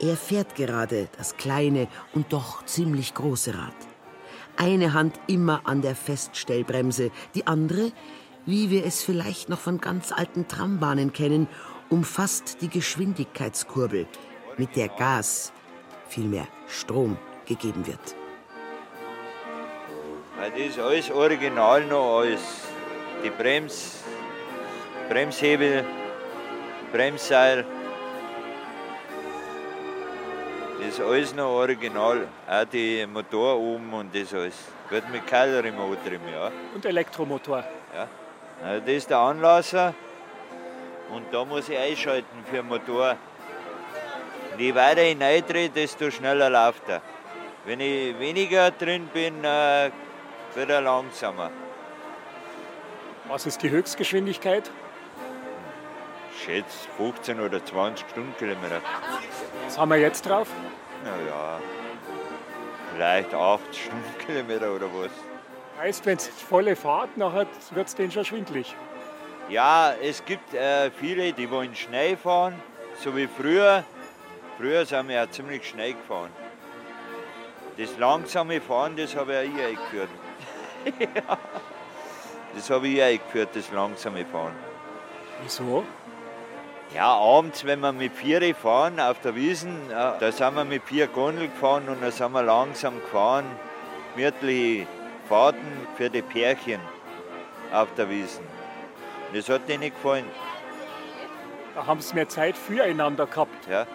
Er fährt gerade das kleine und doch ziemlich große Rad. Eine Hand immer an der Feststellbremse, die andere, wie wir es vielleicht noch von ganz alten Trambahnen kennen, umfasst die Geschwindigkeitskurbel, mit der Gas, vielmehr Strom, gegeben wird. Weil das ist alles original noch alles. Die Brems, Bremshebel, Bremsseil. Das ist alles noch original. Auch die Motor oben und das alles. Wird mit Keilremote drin, ja. Und Elektromotor. ja. Also das ist der Anlasser. Und da muss ich einschalten für den Motor. Und je weiter ich reindrehe, desto schneller läuft er. Wenn ich weniger drin bin, äh, wird er langsamer. Was ist die Höchstgeschwindigkeit? Ich schätze 15 oder 20 Stundenkilometer. Was haben wir jetzt drauf? Naja, vielleicht 8 Stundenkilometer oder was. Heißt, wenn es volle Fahrt, nachher wird es denen schon schwindlig. Ja, es gibt äh, viele, die wollen schnell fahren, so wie früher. Früher sind wir ja ziemlich schnell gefahren. Das langsame Fahren, das habe ich auch eingeführt. ja. Das habe ich eingeführt, das langsame Fahren. Wieso? Ja, abends, wenn wir mit Viere fahren auf der Wiesen, äh, da sind wir mit vier Gondeln gefahren und dann sind wir langsam gefahren. Gemütliche Fahrten für die Pärchen auf der Wiesen. Das hat denen gefallen. Da haben sie mehr Zeit füreinander gehabt. Ja,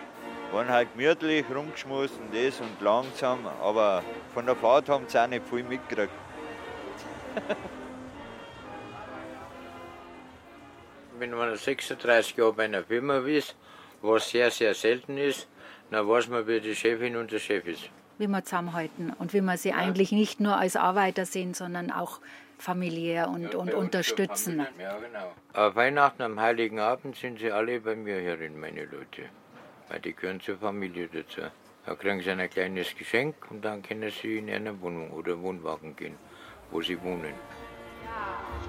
waren halt gemütlich rumgeschmust und das und langsam, aber von der Fahrt haben sie auch nicht viel mitgekriegt. Wenn man 36 Jahre bei einer Firma ist, was sehr, sehr selten ist, dann weiß man, wie die Chefin und der Chef ist. Wie wir zusammenhalten und wie wir sie eigentlich nicht nur als Arbeiter sehen, sondern auch familiär und, und unterstützen. Ja, genau. Auf Weihnachten am Heiligen Abend sind sie alle bei mir herin, meine Leute. Weil die gehören zur Familie dazu. Da kriegen sie ein kleines Geschenk und dann können sie in eine Wohnung oder Wohnwagen gehen, wo sie wohnen.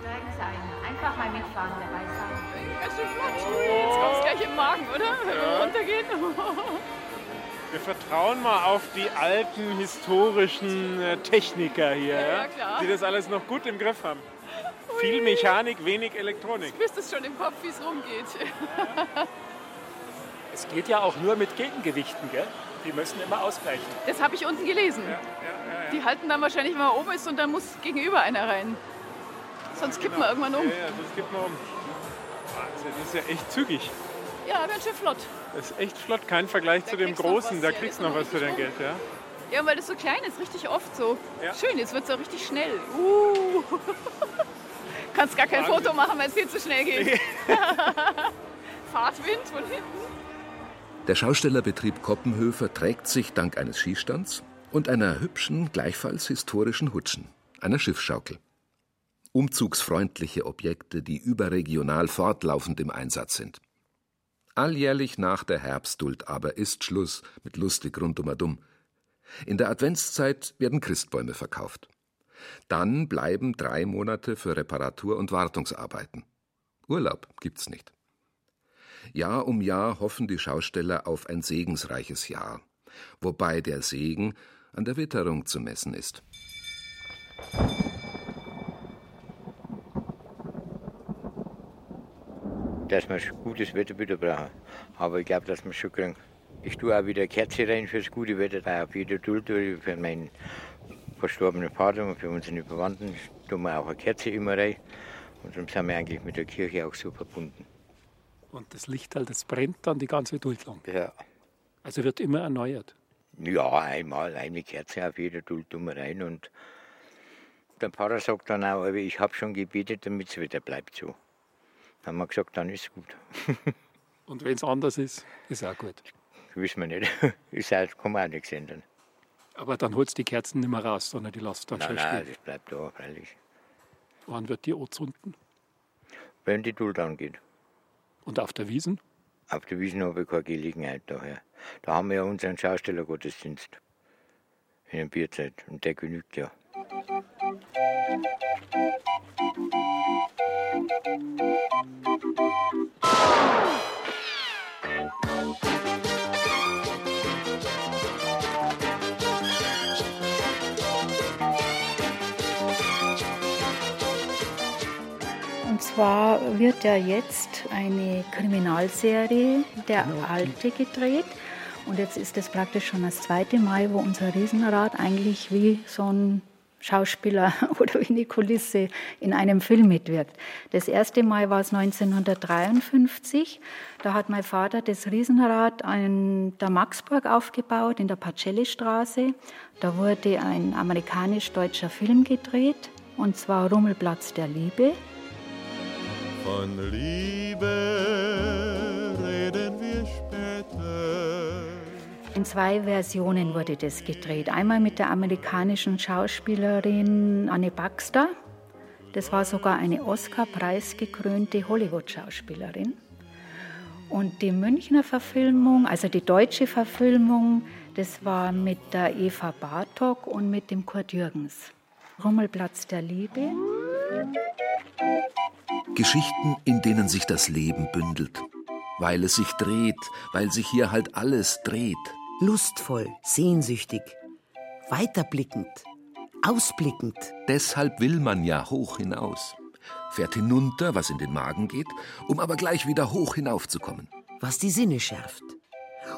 Steigen Sie ein. Einfach mal mitfahren, dabei sein. Ganz schön flott. Jetzt kommt es gleich im Magen, oder? Wenn wir Ja. runtergehen. Wir vertrauen mal auf die alten historischen äh, Techniker hier, Ja, ja, ja, klar. die das alles noch gut im Griff haben. Viel Mechanik, wenig Elektronik. Du wüsstest schon im Kopf, wie es rumgeht. Es geht ja auch nur mit Gegengewichten, gell? Die müssen immer ausgleichen. Das habe ich unten gelesen. Die halten dann wahrscheinlich, wenn man oben ist und dann muss gegenüber einer rein. Sonst kippt man irgendwann um. Ja, ja, das gibt man um. Wahnsinn, das ist ja echt zügig. Ja, ganz schön flott. Das ist echt flott, kein Vergleich zu dem großen. Da ja, kriegst du noch was für dein Geld, ja? Ja, weil das so klein ist, richtig oft so. Schön, jetzt wird es auch richtig schnell. Uh. Kannst gar kein Wahnsinn. Foto machen, weil es viel zu schnell geht. Fahrtwind von hinten. Der Schaustellerbetrieb Koppenhöfer trägt sich dank eines Skistands und einer hübschen, gleichfalls historischen Hutschen, einer Schiffsschaukel. Umzugsfreundliche Objekte, die überregional fortlaufend im Einsatz sind. Alljährlich nach der Herbstduld aber ist Schluss mit lustig rundum In der Adventszeit werden Christbäume verkauft. Dann bleiben drei Monate für Reparatur und Wartungsarbeiten. Urlaub gibt's nicht. Jahr um Jahr hoffen die Schausteller auf ein segensreiches Jahr, wobei der Segen an der Witterung zu messen ist. Dass wir gutes Wetter wieder brauchen. Aber ich glaube, dass wir schon kriegen. Ich tue auch wieder Kerze rein fürs gute Wetter, auf jeder Duld für meinen verstorbenen Vater und für unsere Verwandten tun wir auch eine Kerze immer rein. Und darum sind wir eigentlich mit der Kirche auch so verbunden. Und das Licht halt, das brennt dann die ganze Duld lang. Ja. Also wird immer erneuert. Ja, einmal eine Kerze auf jeder Duld rein und der Pfarrer sagt dann auch, aber ich habe schon gebetet, damit es wieder bleibt so. Dann haben wir gesagt, dann ist gut. Und wenn es anders ist, ist auch gut. Wissen wir nicht. Ist halt, kann man auch nichts ändern. Aber dann holst du die Kerzen nicht mehr raus, sondern die lässt dann Nein, schon nein, stehen. das bleibt da, freilich. Wann wird die anzünden? Wenn die Duld angeht. Und auf der Wiesen? Auf der Wiesn habe ich keine Gelegenheit daher. Da haben wir ja unseren Schaustellergottesdienst in der Bierzeit und der genügt ja. Zwar wird ja jetzt eine Kriminalserie, der Alte, gedreht. Und jetzt ist es praktisch schon das zweite Mal, wo unser Riesenrad eigentlich wie so ein Schauspieler oder wie eine Kulisse in einem Film mitwirkt. Das erste Mal war es 1953. Da hat mein Vater das Riesenrad in der Maxburg aufgebaut, in der Pacelli-Straße. Da wurde ein amerikanisch-deutscher Film gedreht, und zwar Rummelplatz der Liebe. Von Liebe reden wir später. In zwei Versionen wurde das gedreht. Einmal mit der amerikanischen Schauspielerin Anne Baxter. Das war sogar eine Oscar-preisgekrönte Hollywood-Schauspielerin. Und die Münchner Verfilmung, also die deutsche Verfilmung, das war mit der Eva Bartok und mit dem Kurt Jürgens. Rummelplatz der Liebe. Geschichten, in denen sich das Leben bündelt. Weil es sich dreht, weil sich hier halt alles dreht. Lustvoll, sehnsüchtig, weiterblickend, ausblickend. Deshalb will man ja hoch hinaus. Fährt hinunter, was in den Magen geht, um aber gleich wieder hoch hinaufzukommen. Was die Sinne schärft.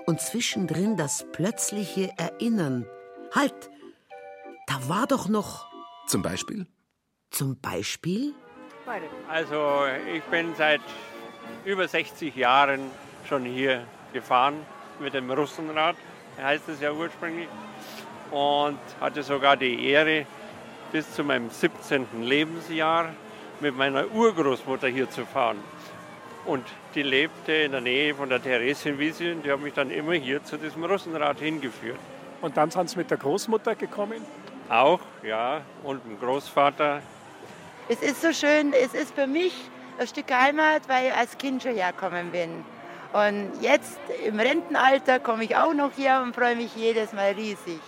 Und zwischendrin das plötzliche Erinnern. Halt, da war doch noch. Zum Beispiel? Zum Beispiel? Also ich bin seit über 60 Jahren schon hier gefahren mit dem Russenrad, heißt es ja ursprünglich, und hatte sogar die Ehre, bis zu meinem 17. Lebensjahr mit meiner Urgroßmutter hier zu fahren. Und die lebte in der Nähe von der Theresienwiese und die hat mich dann immer hier zu diesem Russenrad hingeführt. Und dann sind Sie mit der Großmutter gekommen? Auch, ja, und dem Großvater. Es ist so schön, es ist für mich ein Stück Heimat, weil ich als Kind schon hergekommen bin. Und jetzt im Rentenalter komme ich auch noch hier und freue mich jedes Mal riesig,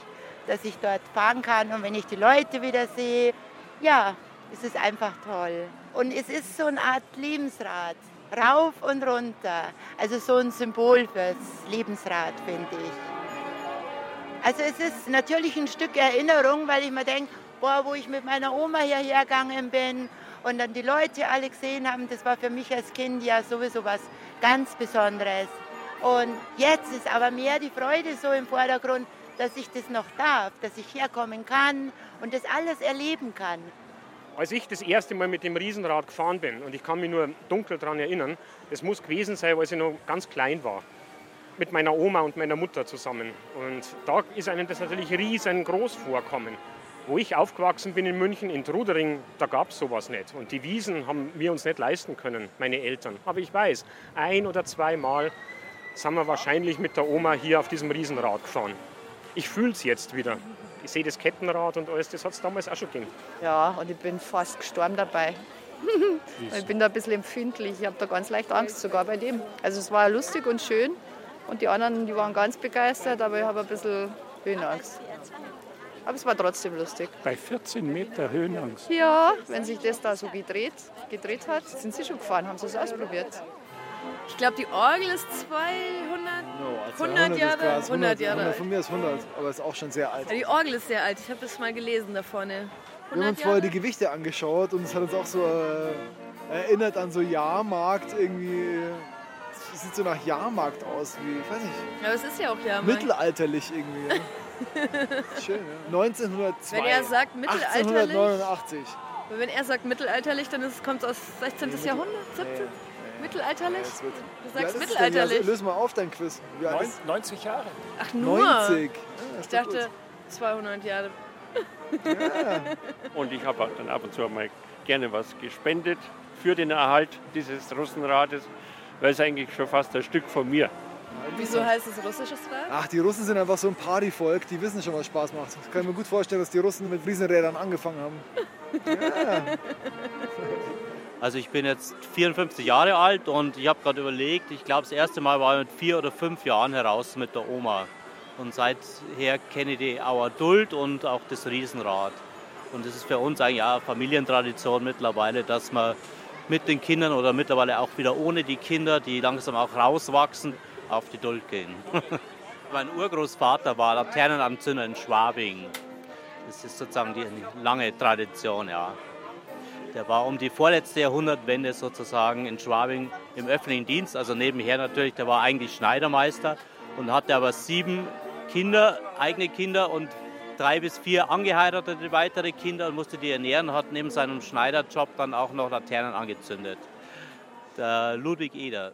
dass ich dort fahren kann. Und wenn ich die Leute wieder sehe, ja, es ist einfach toll. Und es ist so eine Art Lebensrad, rauf und runter. Also so ein Symbol fürs Lebensrad, finde ich. Also es ist natürlich ein Stück Erinnerung, weil ich mir denke, boah, wo ich mit meiner Oma hierher gegangen bin und dann die Leute alle gesehen haben, das war für mich als Kind ja sowieso was ganz Besonderes. Und jetzt ist aber mehr die Freude so im Vordergrund, dass ich das noch darf, dass ich herkommen kann und das alles erleben kann. Als ich das erste Mal mit dem Riesenrad gefahren bin, und ich kann mich nur dunkel daran erinnern, das muss gewesen sein, als ich noch ganz klein war. Mit meiner Oma und meiner Mutter zusammen. Und da ist einem das natürlich riesengroß vorkommen. Wo ich aufgewachsen bin in München, in Trudering, da gab es sowas nicht. Und die Wiesen haben wir uns nicht leisten können, meine Eltern. Aber ich weiß, ein oder zweimal sind wir wahrscheinlich mit der Oma hier auf diesem Riesenrad gefahren. Ich fühle es jetzt wieder. Ich sehe das Kettenrad und alles, das hat es damals auch schon gegeben. Ja, und ich bin fast gestorben dabei. ich bin da ein bisschen empfindlich. Ich habe da ganz leicht Angst sogar bei dem. Also es war lustig und schön. Und die anderen, die waren ganz begeistert, aber ich habe ein bisschen Höhenangst. Aber es war trotzdem lustig. Bei 14 Meter Höhenangst. Ja, wenn sich das da so gedreht, gedreht hat, sind sie schon gefahren, haben sie es ausprobiert. Ich glaube, die Orgel ist 200 100 Jahre. 100, 100 Jahre. 100, von mir ist 100, aber ist auch schon sehr alt. Ja, die Orgel ist sehr alt. Ich habe das mal gelesen da vorne. Wir haben uns vorher die Gewichte angeschaut und es hat uns auch so äh, erinnert an so Jahrmarkt irgendwie. Es sieht so nach Jahrmarkt aus, wie, ich weiß nicht. Ja, aber es ist ja auch Jahrmarkt. Mittelalterlich irgendwie. Schön, ja. 1902. Wenn er sagt mittelalterlich. 1889. Wenn er sagt mittelalterlich, dann kommt es aus 16. Jahrhundert, 17. Mittelalterlich? Das wird- Du sagst mittelalterlich. Ja, löse mal auf dein Quiz. Wie alt ist- 90 Jahre. Ach, nur? 90. ich dachte 200 Jahre. Und ich habe dann ab und zu mal gerne was gespendet für den Erhalt dieses Russenrades, weil es eigentlich schon fast ein Stück von mir. Wieso heißt es russisches Rad? Ach, die Russen sind einfach so ein Partyvolk, die wissen schon, was Spaß macht. Ich kann mir gut vorstellen, dass die Russen mit Riesenrädern angefangen haben. Ja. Also ich bin jetzt 54 Jahre alt und ich habe gerade überlegt, ich glaube das erste Mal war ich mit vier oder fünf Jahren heraus mit der Oma. Und seither kenne ich die Auer Duld und auch das Riesenrad. Und das ist für uns eigentlich auch eine Familientradition mittlerweile, dass man mit den Kindern oder mittlerweile auch wieder ohne die Kinder, die langsam auch rauswachsen, auf die Duld gehen. mein Urgroßvater war Laternenanzünder in Schwabing. Das ist sozusagen die lange Tradition, ja. Der war um die vorletzte Jahrhundertwende sozusagen in Schwabing im öffentlichen Dienst, also nebenher natürlich, der war eigentlich Schneidermeister und hatte aber sieben Kinder, eigene Kinder und drei bis vier angeheiratete weitere Kinder und musste die ernähren, hat neben seinem Schneiderjob dann auch noch Laternen angezündet. Der Ludwig Eder.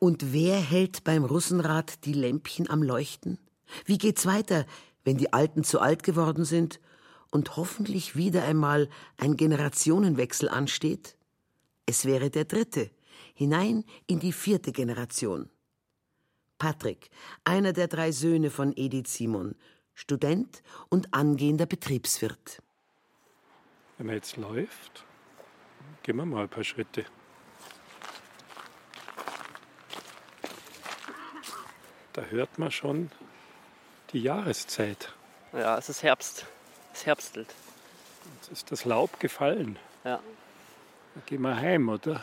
Und wer hält beim Russenrad die Lämpchen am Leuchten? Wie geht's weiter, wenn die Alten zu alt geworden sind und hoffentlich wieder einmal ein Generationenwechsel ansteht? Es wäre der dritte, hinein in die vierte Generation. Patrick, einer der drei Söhne von Edith Simon, Student und angehender Betriebswirt. Wenn man jetzt läuft, gehen wir mal ein paar Schritte. Da hört man schon die Jahreszeit. Ja, es ist Herbst. Es herbstelt. Jetzt ist das Laub gefallen. Ja. Da gehen wir heim, oder?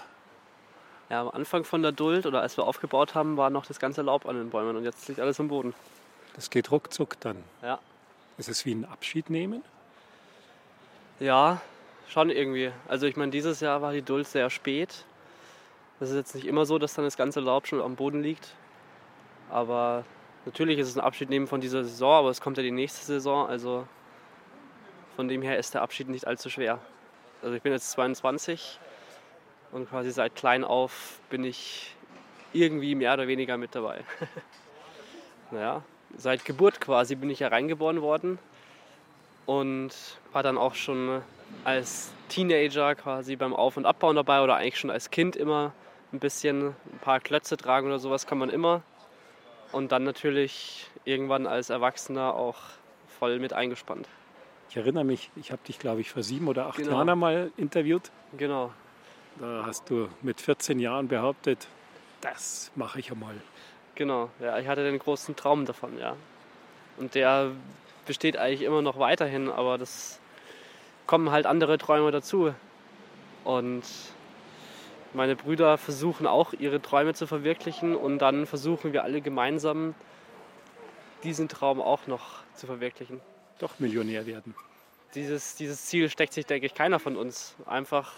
Ja, am Anfang von der Duld oder als wir aufgebaut haben, war noch das ganze Laub an den Bäumen und jetzt liegt alles am Boden. Das geht ruckzuck dann. Ja. Ist wie ein Abschied nehmen. Ja, schon irgendwie. Also ich meine, dieses Jahr war die Duld sehr spät. Das ist jetzt nicht immer so, dass dann das ganze Laub schon am Boden liegt. Aber natürlich ist es ein Abschied nehmen von dieser Saison, aber es kommt ja die nächste Saison. Also von dem her ist der Abschied nicht allzu schwer. Also ich bin jetzt 22 und quasi seit klein auf bin ich irgendwie mehr oder weniger mit dabei. naja, seit Geburt quasi bin ich ja reingeboren worden und war dann auch schon als Teenager quasi beim Auf- und Abbauen dabei oder eigentlich schon als Kind immer ein bisschen ein paar Klötze tragen oder sowas kann man immer. Und dann natürlich irgendwann als Erwachsener auch voll mit eingespannt. Ich erinnere mich, ich habe dich, glaube ich, vor sieben oder acht Genau. Jahren einmal interviewt. Genau. Da hast du mit 14 Jahren behauptet, das mache ich einmal. Genau, ja, ich hatte den großen Traum davon, ja. Und der besteht eigentlich immer noch weiterhin, aber das kommen halt andere Träume dazu. Und meine Brüder versuchen auch ihre Träume zu verwirklichen und dann versuchen wir alle gemeinsam diesen Traum auch noch zu verwirklichen. Doch Millionär werden. Dieses, dieses Ziel steckt sich, denke ich, keiner von uns. Einfach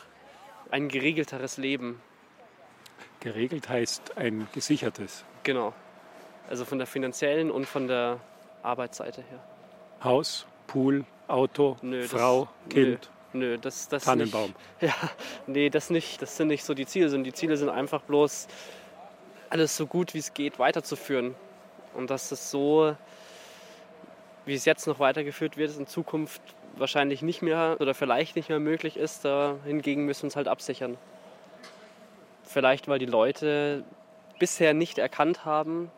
ein geregelteres Leben. Geregelt heißt ein gesichertes Genau. Also von der finanziellen und von der Arbeitsseite her. Haus, Pool, Auto, Nö, das- Frau, Kind. Nö, das, das Tannenbaum. Nicht. Ja, nee, das nicht. Das sind nicht so die Ziele. sondern Die Ziele sind einfach bloß, alles so gut wie es geht weiterzuführen. Und dass es so, wie es jetzt noch weitergeführt wird, in Zukunft wahrscheinlich nicht mehr oder vielleicht nicht mehr möglich ist. Da hingegen müssen wir uns halt absichern. Vielleicht, weil die Leute bisher nicht erkannt haben,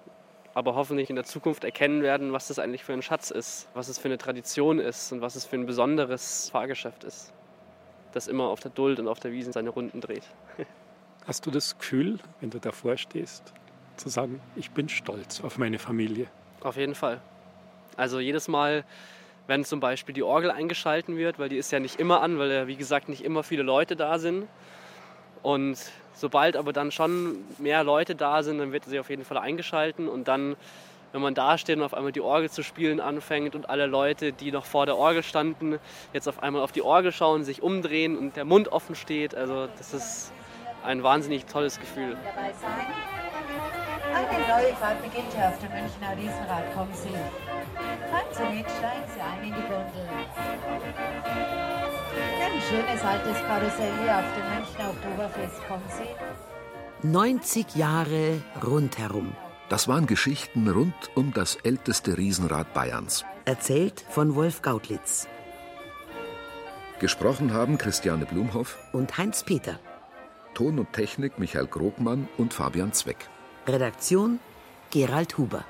aber hoffentlich in der Zukunft erkennen werden, was das eigentlich für ein Schatz ist, was es für eine Tradition ist und was es für ein besonderes Fahrgeschäft ist, das immer auf der Duld und auf der Wiesen seine Runden dreht. Hast du das Gefühl, wenn du davor stehst, zu sagen, ich bin stolz auf meine Familie? Auf jeden Fall. Also jedes Mal, wenn zum Beispiel die Orgel eingeschalten wird, weil die ist ja nicht immer an, weil ja wie gesagt nicht immer viele Leute da sind. Und sobald aber dann schon mehr Leute da sind, dann wird sie auf jeden Fall eingeschalten und dann, wenn man da steht und auf einmal die Orgel zu spielen anfängt und alle Leute, die noch vor der Orgel standen, jetzt auf einmal auf die Orgel schauen, sich umdrehen und der Mund offen steht, also das ist ein wahnsinnig tolles Gefühl. Eine neue Fahrt beginnt hier auf dem Münchner Riesenrad. Kommen Sie. Fahren Sie mit, steigen Sie ein in die Gondel. Ein schönes altes Karussell hier auf dem Münchner Oktoberfest. Kommen Sie. 90 Jahre rundherum. Das waren Geschichten rund um das älteste Riesenrad Bayerns. Erzählt von Wolf Gautlitz Gesprochen haben Christiane Blumhoff und Heinz Peter. Ton und Technik Michael Grogmann und Fabian Zweck. Redaktion Gerald Huber.